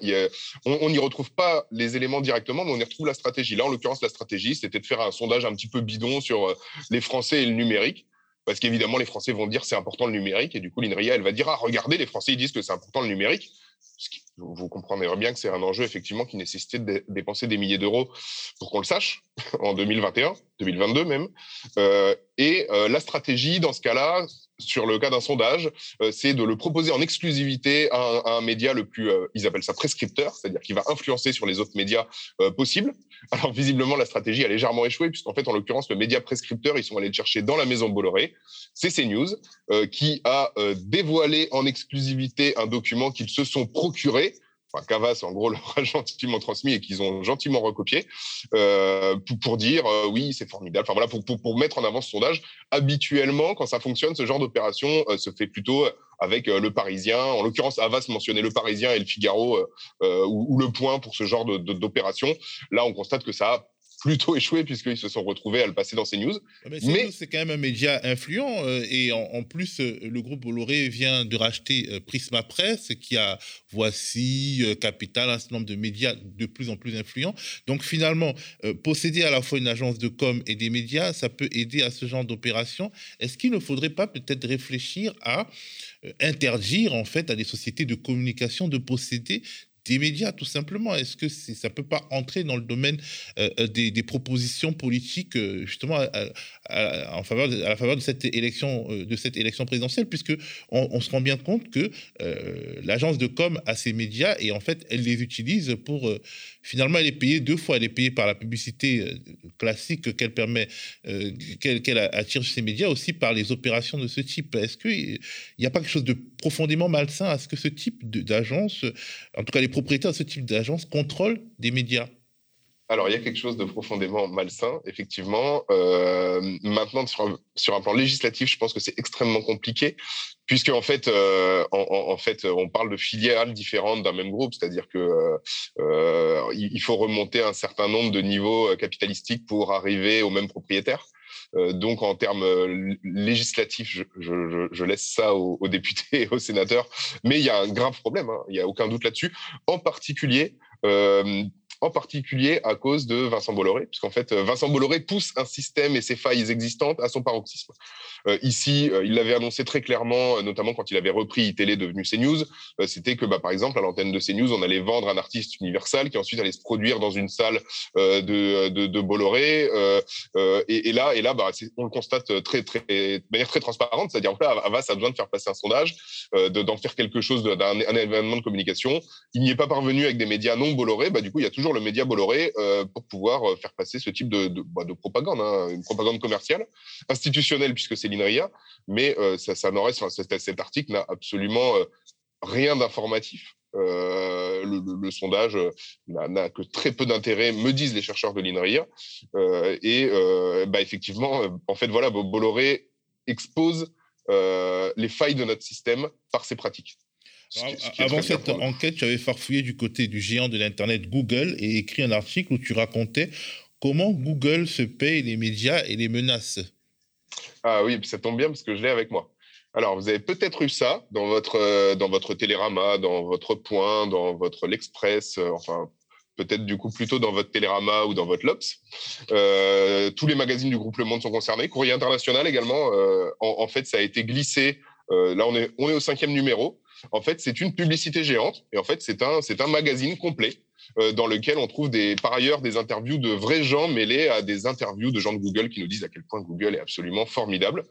[SPEAKER 16] on n'y retrouve pas les éléments directement, mais on y retrouve la stratégie. Là, en l'occurrence, la stratégie, c'était de faire un sondage un petit peu bidon sur euh, les Français et le numérique. Parce qu'évidemment, les Français vont dire c'est important le numérique, et du coup, l'INRIA, elle va dire ah, regardez, les Français, ils disent que c'est important le numérique vous comprendrez bien que c'est un enjeu effectivement qui nécessitait de dépenser des milliers d'euros pour qu'on le sache en 2021, 2022 même. Euh, et euh, la stratégie dans ce cas-là, sur le cas d'un sondage, euh, c'est de le proposer en exclusivité à un, média le plus, ils appellent ça prescripteur, c'est-à-dire qui va influencer sur les autres médias possibles. Alors visiblement, la stratégie a légèrement échoué, puisqu'en fait, en l'occurrence, le média prescripteur, ils sont allés le chercher dans la maison Bolloré. C'est CNews qui a dévoilé en exclusivité un document qu'ils se sont procurés enfin Cavas en gros leur a gentiment transmis et qu'ils ont gentiment recopié euh, pour, dire euh, oui c'est formidable. Enfin voilà pour, pour, mettre en avant ce sondage. Habituellement quand ça fonctionne ce genre d'opération euh, se fait plutôt avec le Parisien. En l'occurrence Havas mentionnait le Parisien et le Figaro ou, ou, le Point pour ce genre d'opération. Là on constate que ça a plutôt échoué puisqu'ils se sont retrouvés à le passer dans ces news.
[SPEAKER 1] Ah, mais, c'est quand même un média influent euh, et en, plus euh, le groupe Bolloré vient de racheter euh, Prisma Presse qui a Voici, Capital, un certain nombre de médias de plus en plus influents. Donc finalement, posséder à la fois une agence de com et des médias, ça peut aider à ce genre d'opération. Est-ce qu'il ne faudrait pas peut-être réfléchir à interdire en fait à des sociétés de communication de posséder des médias, tout simplement. Est-ce que ça ne peut pas entrer dans le domaine euh, euh, des, propositions politiques, euh, justement, à, en faveur à la faveur de cette élection, de cette élection présidentielle, puisque on, se rend bien compte que l'agence de com a ses médias et en fait, elle les utilise pour finalement, elle est payée deux fois. Elle est payée par la publicité classique qu'elle permet, qu'elle attire sur ses médias, aussi par les opérations de ce type. Est-ce qu'il n'y a pas quelque chose de profondément malsain à ce que ce type d'agence, en tout cas les propriétaires de ce type d'agence, contrôlent des médias
[SPEAKER 16] alors, il y a quelque chose de profondément malsain, effectivement. Euh, maintenant, sur un, plan législatif, je pense que c'est extrêmement compliqué, puisque en fait, euh, en, fait, on parle de filiales différentes d'un même groupe, c'est-à-dire que euh, il faut remonter un certain nombre de niveaux capitalistiques pour arriver au même propriétaire. Euh, donc, en termes euh, législatifs, je, laisse ça aux, députés et aux sénateurs. Mais il y a un grave problème, hein. il n'y a aucun doute là-dessus. En particulier, euh, en particulier à cause de Vincent Bolloré, puisqu'en fait, Vincent Bolloré pousse un système et ses failles existantes à son paroxysme. Euh, ici, euh, il l'avait annoncé très clairement, euh, notamment quand il avait repris iTélé devenu CNews, c'était que, bah, par exemple, à l'antenne de CNews, on allait vendre un artiste universal qui ensuite allait se produire dans une salle de, de, Bolloré. Et, là, et là bah, on le constate très, très, de manière très transparente, c'est-à-dire que là, Avas a besoin de faire passer un sondage, d'en faire quelque chose, d'un événement de communication. Il n'y est pas parvenu avec des médias non Bolloré, bah, du coup, il y a toujours le média Bolloré pour pouvoir faire passer ce type de, bah, propagande, hein, une propagande commerciale, institutionnelle, puisque c'est l'INRIA, mais euh, ça, n'aurait, cet, article n'a absolument euh, rien d'informatif. Euh, le, sondage n'a que très peu d'intérêt, me disent les chercheurs de l'INRIA. et bah, effectivement, en fait, voilà, Bolloré expose les failles de notre système par ses pratiques.
[SPEAKER 1] Avant cette enquête, tu avais farfouillé du côté du géant de l'Internet Google et écrit un article où tu racontais comment Google se paye les médias et les menaces.
[SPEAKER 16] Ah oui, ça tombe bien parce que je l'ai avec moi. Alors, vous avez peut-être eu ça dans votre, euh, dans votre Télérama, dans votre Point, dans votre L'Express, euh, enfin, peut-être du coup plutôt dans votre Télérama ou dans votre Lops. Euh, tous les magazines du groupe Le Monde sont concernés. Courrier International également. En, fait, ça a été glissé. là, on est, on est au cinquième numéro. En fait, c'est une publicité géante. Et en fait, c'est un, c'est un magazine complet euh, dans lequel on trouve des, par ailleurs des interviews de vrais gens mêlés à des interviews de gens de Google qui nous disent à quel point Google est absolument formidable.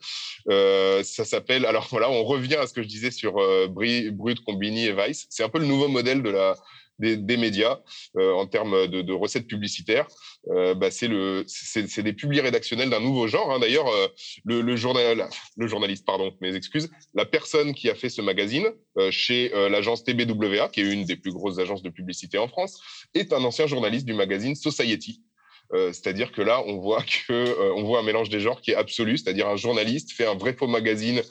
[SPEAKER 16] Euh, ça s'appelle, alors voilà, on revient à ce que je disais sur euh, Brut, Combini et Vice. C'est un peu le nouveau modèle de la, des, médias en termes de, recettes publicitaires. Bah, c'est le, c'est des publics rédactionnels d'un nouveau genre. Hein. D'ailleurs, le, le, journal, le journaliste, pardon, mes excuses, la personne qui a fait ce magazine chez l'agence TBWA, qui est une des plus grosses agences de publicité en France, est un ancien journaliste du magazine Society. Euh, c'est-à-dire que là, on voit que euh, on voit un mélange des genres qui est absolu, c'est-à-dire un journaliste fait un vrai faux magazine euh,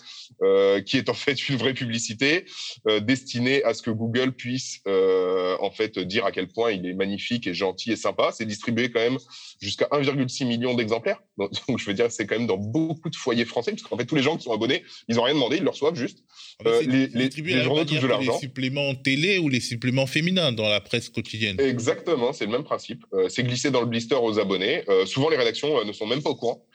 [SPEAKER 16] qui est en fait une vraie publicité euh, destinée à ce que Google puisse euh, en fait dire à quel point il est magnifique et gentil et sympa. C'est distribué quand même jusqu'à 1,6 million d'exemplaires. Donc, je veux dire, c'est quand même dans beaucoup de foyers français, parce qu'en fait tous les gens qui sont abonnés, ils n'ont rien demandé, ils le reçoivent juste.
[SPEAKER 1] Euh, les, les, les journaux touchent de l'argent. Les suppléments télé ou les suppléments féminins dans la presse quotidienne.
[SPEAKER 16] Exactement, c'est le même principe. c'est glissé dans le blister aux abonnés. souvent les rédactions ne sont même pas au courant.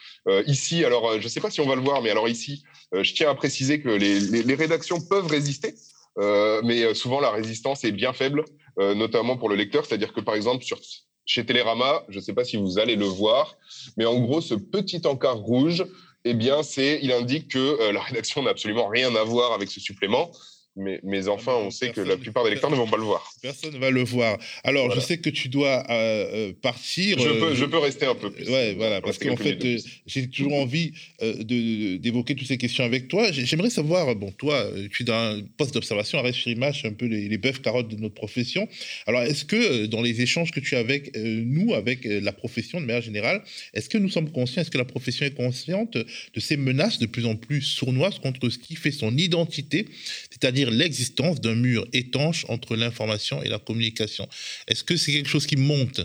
[SPEAKER 16] ici, alors je ne sais pas si on va le voir, mais alors ici, je tiens à préciser que les, rédactions peuvent résister, euh, mais euh, souvent la résistance est bien faible, euh, notamment pour le lecteur. C'est-à-dire que par exemple, sur, chez Télérama, je ne sais pas si vous allez le voir, mais en gros, ce petit encart rouge, eh bien, c'est, il indique que la rédaction n'a absolument rien à voir avec ce supplément mais, mais enfin, on sait que la plupart des lecteurs ne vont pas le voir.
[SPEAKER 1] Personne ne va le voir. Alors, je sais que tu dois euh, euh, partir.
[SPEAKER 16] Je peux, je peux rester un peu plus.
[SPEAKER 1] Ouais, voilà, parce qu'en fait, euh, j'ai toujours envie d'évoquer toutes ces questions avec toi. J'aimerais savoir, bon, toi, tu es dans un poste d'observation, arrête sur image, un peu les, les bœufs carottes de notre profession. Alors, est-ce que dans les échanges que tu as avec nous, avec la profession de manière générale, est-ce que nous sommes conscients, est-ce que la profession est consciente de ces menaces de plus en plus sournoises contre ce qui fait son identité, c'est-à-dire l'existence d'un mur étanche entre l'information et la communication. Est-ce que c'est quelque chose qui monte?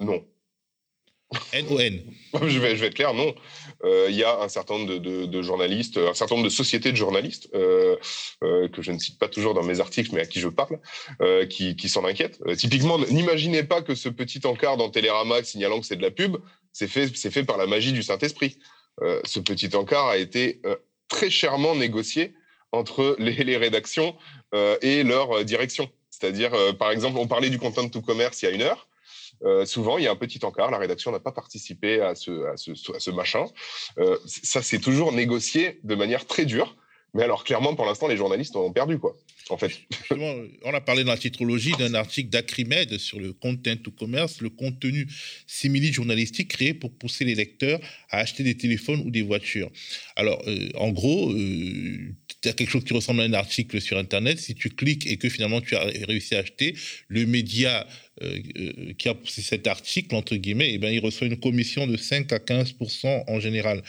[SPEAKER 16] Non.
[SPEAKER 1] N-O-N.
[SPEAKER 16] Je vais, je vais être clair, non. Euh, il y a un certain nombre de, journalistes, un certain nombre de sociétés de journalistes, euh, euh, que je ne cite pas toujours dans mes articles, mais à qui je parle, qui, qui s'en inquiètent. typiquement, n'imaginez pas que ce petit encart dans Télérama signalant que c'est de la pub, c'est fait, fait par la magie du Saint-Esprit. ce petit encart a été très chèrement négocié entre les, rédactions euh, et leur euh, direction. C'est-à-dire, euh, par exemple, on parlait du content to commerce il y a une heure. souvent, il y a un petit encart, la rédaction n'a pas participé à ce, machin. ça, c'est toujours négocié de manière très dure. Mais alors, clairement, pour l'instant, les journalistes ont perdu, quoi, en fait.
[SPEAKER 1] on a parlé dans la titrologie d'un article d'Acrimed sur le content to commerce, le contenu simili journalistique créé pour pousser les lecteurs à acheter des téléphones ou des voitures. Alors, en gros, as quelque chose qui ressemble à un article sur Internet, si tu cliques et que finalement tu as réussi à acheter, le média euh, euh, qui a poussé cet article, entre guillemets, eh ben, il reçoit une commission de 5 à 15% en général.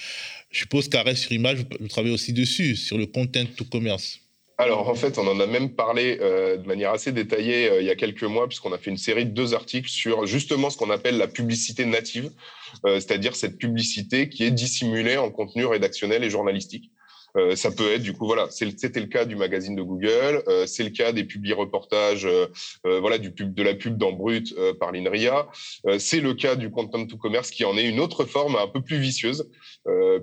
[SPEAKER 1] Je suppose qu'Arrêt sur Image, vous travaillez aussi dessus, sur le content to commerce.
[SPEAKER 16] Alors en fait, on en a même parlé euh, de manière assez détaillée il y a quelques mois, puisqu'on a fait une série de deux articles sur justement ce qu'on appelle la publicité native, c'est-à-dire cette publicité qui est dissimulée en contenu rédactionnel et journalistique. Euh, ça peut être, du coup, voilà, c'était le cas du magazine de Google, euh, c'est le cas des publics reportages, euh, voilà, du pub, de la pub dans Brut par l'INRIA, c'est le cas du content to commerce qui en est une autre forme un peu plus vicieuse,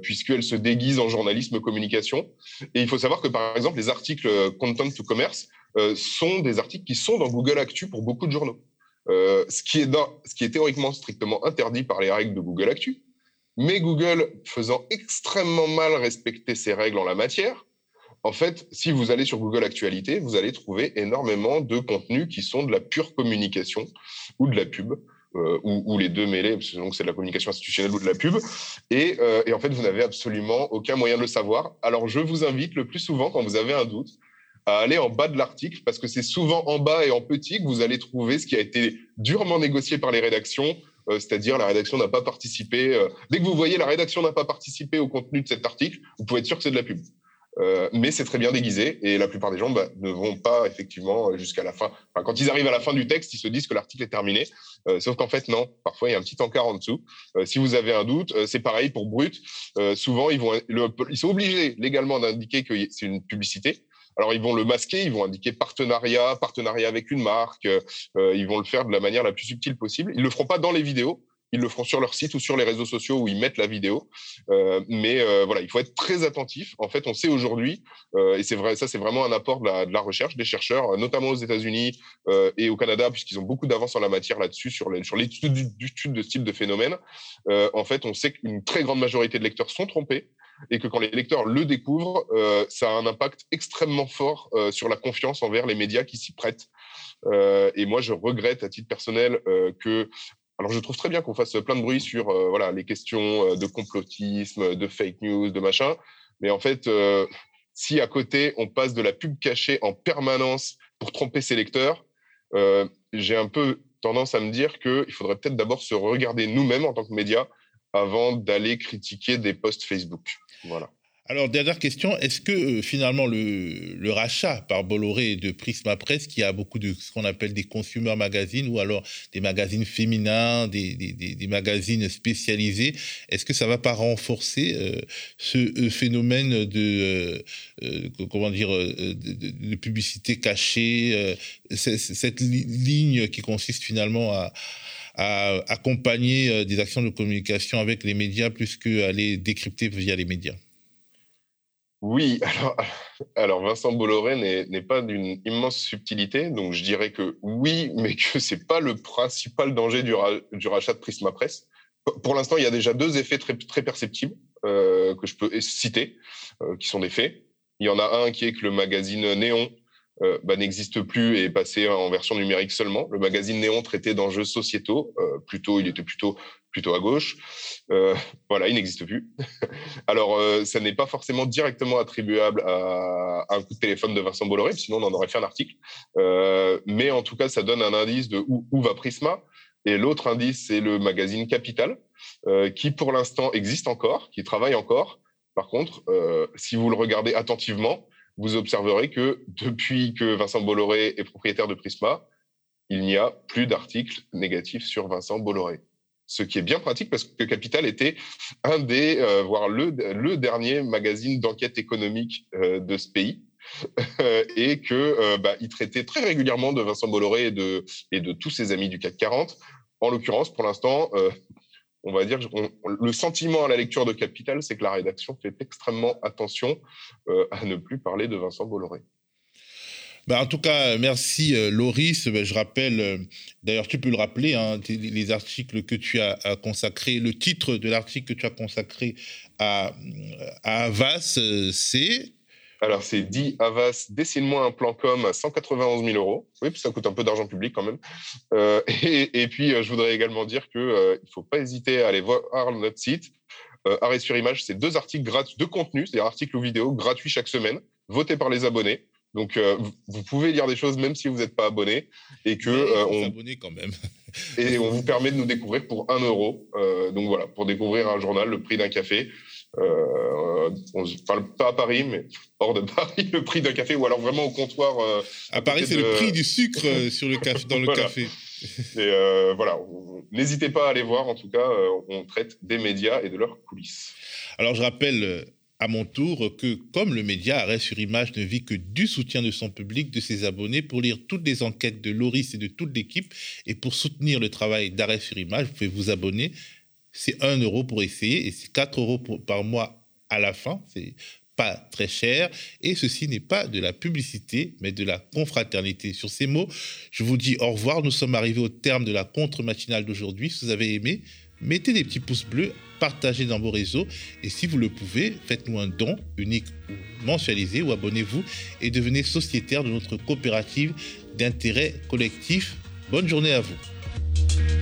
[SPEAKER 16] puisqu'elle se déguise en journalisme communication. Et il faut savoir que, par exemple, les articles content to commerce sont des articles qui sont dans Google Actu pour beaucoup de journaux. ce, qui est dans, ce qui est théoriquement strictement interdit par les règles de Google Actu, mais Google faisant extrêmement mal respecter ses règles en la matière, en fait, si vous allez sur Google Actualité, vous allez trouver énormément de contenus qui sont de la pure communication ou de la pub. Euh, ou, les deux mêlés, donc c'est de la communication institutionnelle ou de la pub. Et, euh, et en fait, vous n'avez absolument aucun moyen de le savoir. Alors, je vous invite le plus souvent, quand vous avez un doute, à aller en bas de l'article, parce que c'est souvent en bas et en petit que vous allez trouver ce qui a été durement négocié par les rédactions, c'est-à-dire la rédaction n'a pas participé. Euh, dès que vous voyez la rédaction n'a pas participé au contenu de cet article, vous pouvez être sûr que c'est de la pub. Euh, mais c'est très bien déguisé et la plupart des gens bah, ne vont pas effectivement jusqu'à la fin. quand ils arrivent à la fin du texte, ils se disent que l'article est terminé. sauf qu'en fait, non. Parfois, il y a un petit encart en dessous. si vous avez un doute, c'est pareil pour Brut. souvent, ils, vont, ils sont obligés légalement d'indiquer que c'est une publicité. Alors, ils vont le masquer, ils vont indiquer partenariat, partenariat avec une marque. Euh, ils vont le faire de la manière la plus subtile possible. Ils le feront pas dans les vidéos. Ils le feront sur leur site ou sur les réseaux sociaux où ils mettent la vidéo. Euh, mais euh, voilà, il faut être très attentif. En fait, on sait aujourd'hui, et c'est vrai, ça c'est vraiment un apport de la, recherche des chercheurs, notamment aux États-Unis et au Canada, puisqu'ils ont beaucoup d'avance en la matière là-dessus sur l'étude de ce type de phénomène. en fait, on sait qu'une très grande majorité de lecteurs sont trompés et que quand les lecteurs le découvrent, ça a un impact extrêmement fort sur la confiance envers les médias qui s'y prêtent. et moi, je regrette à titre personnel que alors, je trouve très bien qu'on fasse plein de bruit sur voilà, les questions de complotisme, de fake news, de machin. Mais en fait, si à côté, on passe de la pub cachée en permanence pour tromper ses lecteurs, j'ai un peu tendance à me dire qu'il faudrait peut-être d'abord se regarder nous-mêmes en tant que médias avant d'aller critiquer des posts Facebook. Voilà.
[SPEAKER 1] Alors, dernière question, est-ce que euh, finalement le, rachat par Bolloré de Prisma Presse, qui a beaucoup de ce qu'on appelle des consumer magazines ou alors des magazines féminins, des, magazines spécialisés, est-ce que ça va pas renforcer euh, ce euh, phénomène de, comment dire, de, publicité cachée, cette ligne qui consiste finalement à accompagner des actions de communication avec les médias plus qu'à les décrypter via les médias
[SPEAKER 16] oui, alors, Vincent Bolloré n'est pas d'une immense subtilité, donc je dirais que oui, mais que ce n'est pas le principal danger du, rachat de Prisma Presse. Pour l'instant, il y a déjà deux effets très, très perceptibles euh, que je peux citer, euh, qui sont des faits. Il y en a un qui est que le magazine Néon euh, bah, n'existe plus et est passé en version numérique seulement. Le magazine Néon traitait d'enjeux sociétaux, euh, plutôt, il était plutôt, plutôt à gauche. Euh, voilà, il n'existe plus. Alors, ça n'est pas forcément directement attribuable à, un coup de téléphone de Vincent Bolloré, sinon on en aurait fait un article. mais en tout cas, ça donne un indice de où, où va Prisma. Et l'autre indice, c'est le magazine Capital, qui pour l'instant existe encore, qui travaille encore. Par contre, si vous le regardez attentivement, vous observerez que depuis que Vincent Bolloré est propriétaire de Prisma, il n'y a plus d'articles négatifs sur Vincent Bolloré. Ce qui est bien pratique parce que Capital était un des, euh, voire le, le, dernier magazine d'enquête économique euh, de ce pays. et que euh, bah, il traitait très régulièrement de Vincent Bolloré et de, et de tous ses amis du CAC 40. En l'occurrence, pour l'instant, on va dire, le sentiment à la lecture de Capital, c'est que la rédaction fait extrêmement attention euh, à ne plus parler de Vincent Bolloré.
[SPEAKER 1] Ben, en tout cas, merci euh, Loris. Ben, je rappelle, euh, d'ailleurs tu peux le rappeler, hein, les articles que tu as, consacrés, le titre de l'article que tu as consacré à, à Avas, c'est
[SPEAKER 16] alors, c'est dit Avas, dessine-moi un plan com à 191 000 euros. Oui, ça coûte un peu d'argent public quand même. Euh, et, puis, euh, je voudrais également dire qu'il euh, ne faut pas hésiter à aller voir notre site. Arrêt sur image, c'est deux articles gratuits de contenu, c'est-à-dire articles ou vidéos gratuits chaque semaine, votés par les abonnés. Donc, vous pouvez lire des choses même si vous n'êtes pas abonné. Et que.
[SPEAKER 1] on... abonné quand même.
[SPEAKER 16] et on vous permet de nous découvrir pour un euro. donc voilà, pour découvrir un journal, le prix d'un café. Euh, on parle pas à Paris, mais hors de Paris, le prix d'un café, ou alors vraiment au comptoir. Euh,
[SPEAKER 1] à Paris, c'est le prix du sucre euh, sur le café, dans le café.
[SPEAKER 16] Et voilà, n'hésitez pas à aller voir. En tout cas, on traite des médias et de leurs coulisses.
[SPEAKER 1] Alors, je rappelle à mon tour que, comme le média Arrêt sur Image ne vit que du soutien de son public, de ses abonnés, pour lire toutes les enquêtes de Loris et de toute l'équipe, et pour soutenir le travail d'Arrêt sur Image, vous pouvez vous abonner c'est 1 euro pour essayer et c'est 4 euros par mois à la fin. C'est pas très cher. Et ceci n'est pas de la publicité, mais de la confraternité. Sur ces mots, je vous dis au revoir. Nous sommes arrivés au terme de la contre-matinale d'aujourd'hui. Si vous avez aimé, mettez des petits pouces bleus, partagez dans vos réseaux. Et si vous le pouvez, faites-nous un don unique ou mensualisé ou abonnez-vous et devenez sociétaire de notre coopérative d'intérêt collectif. Bonne journée à vous.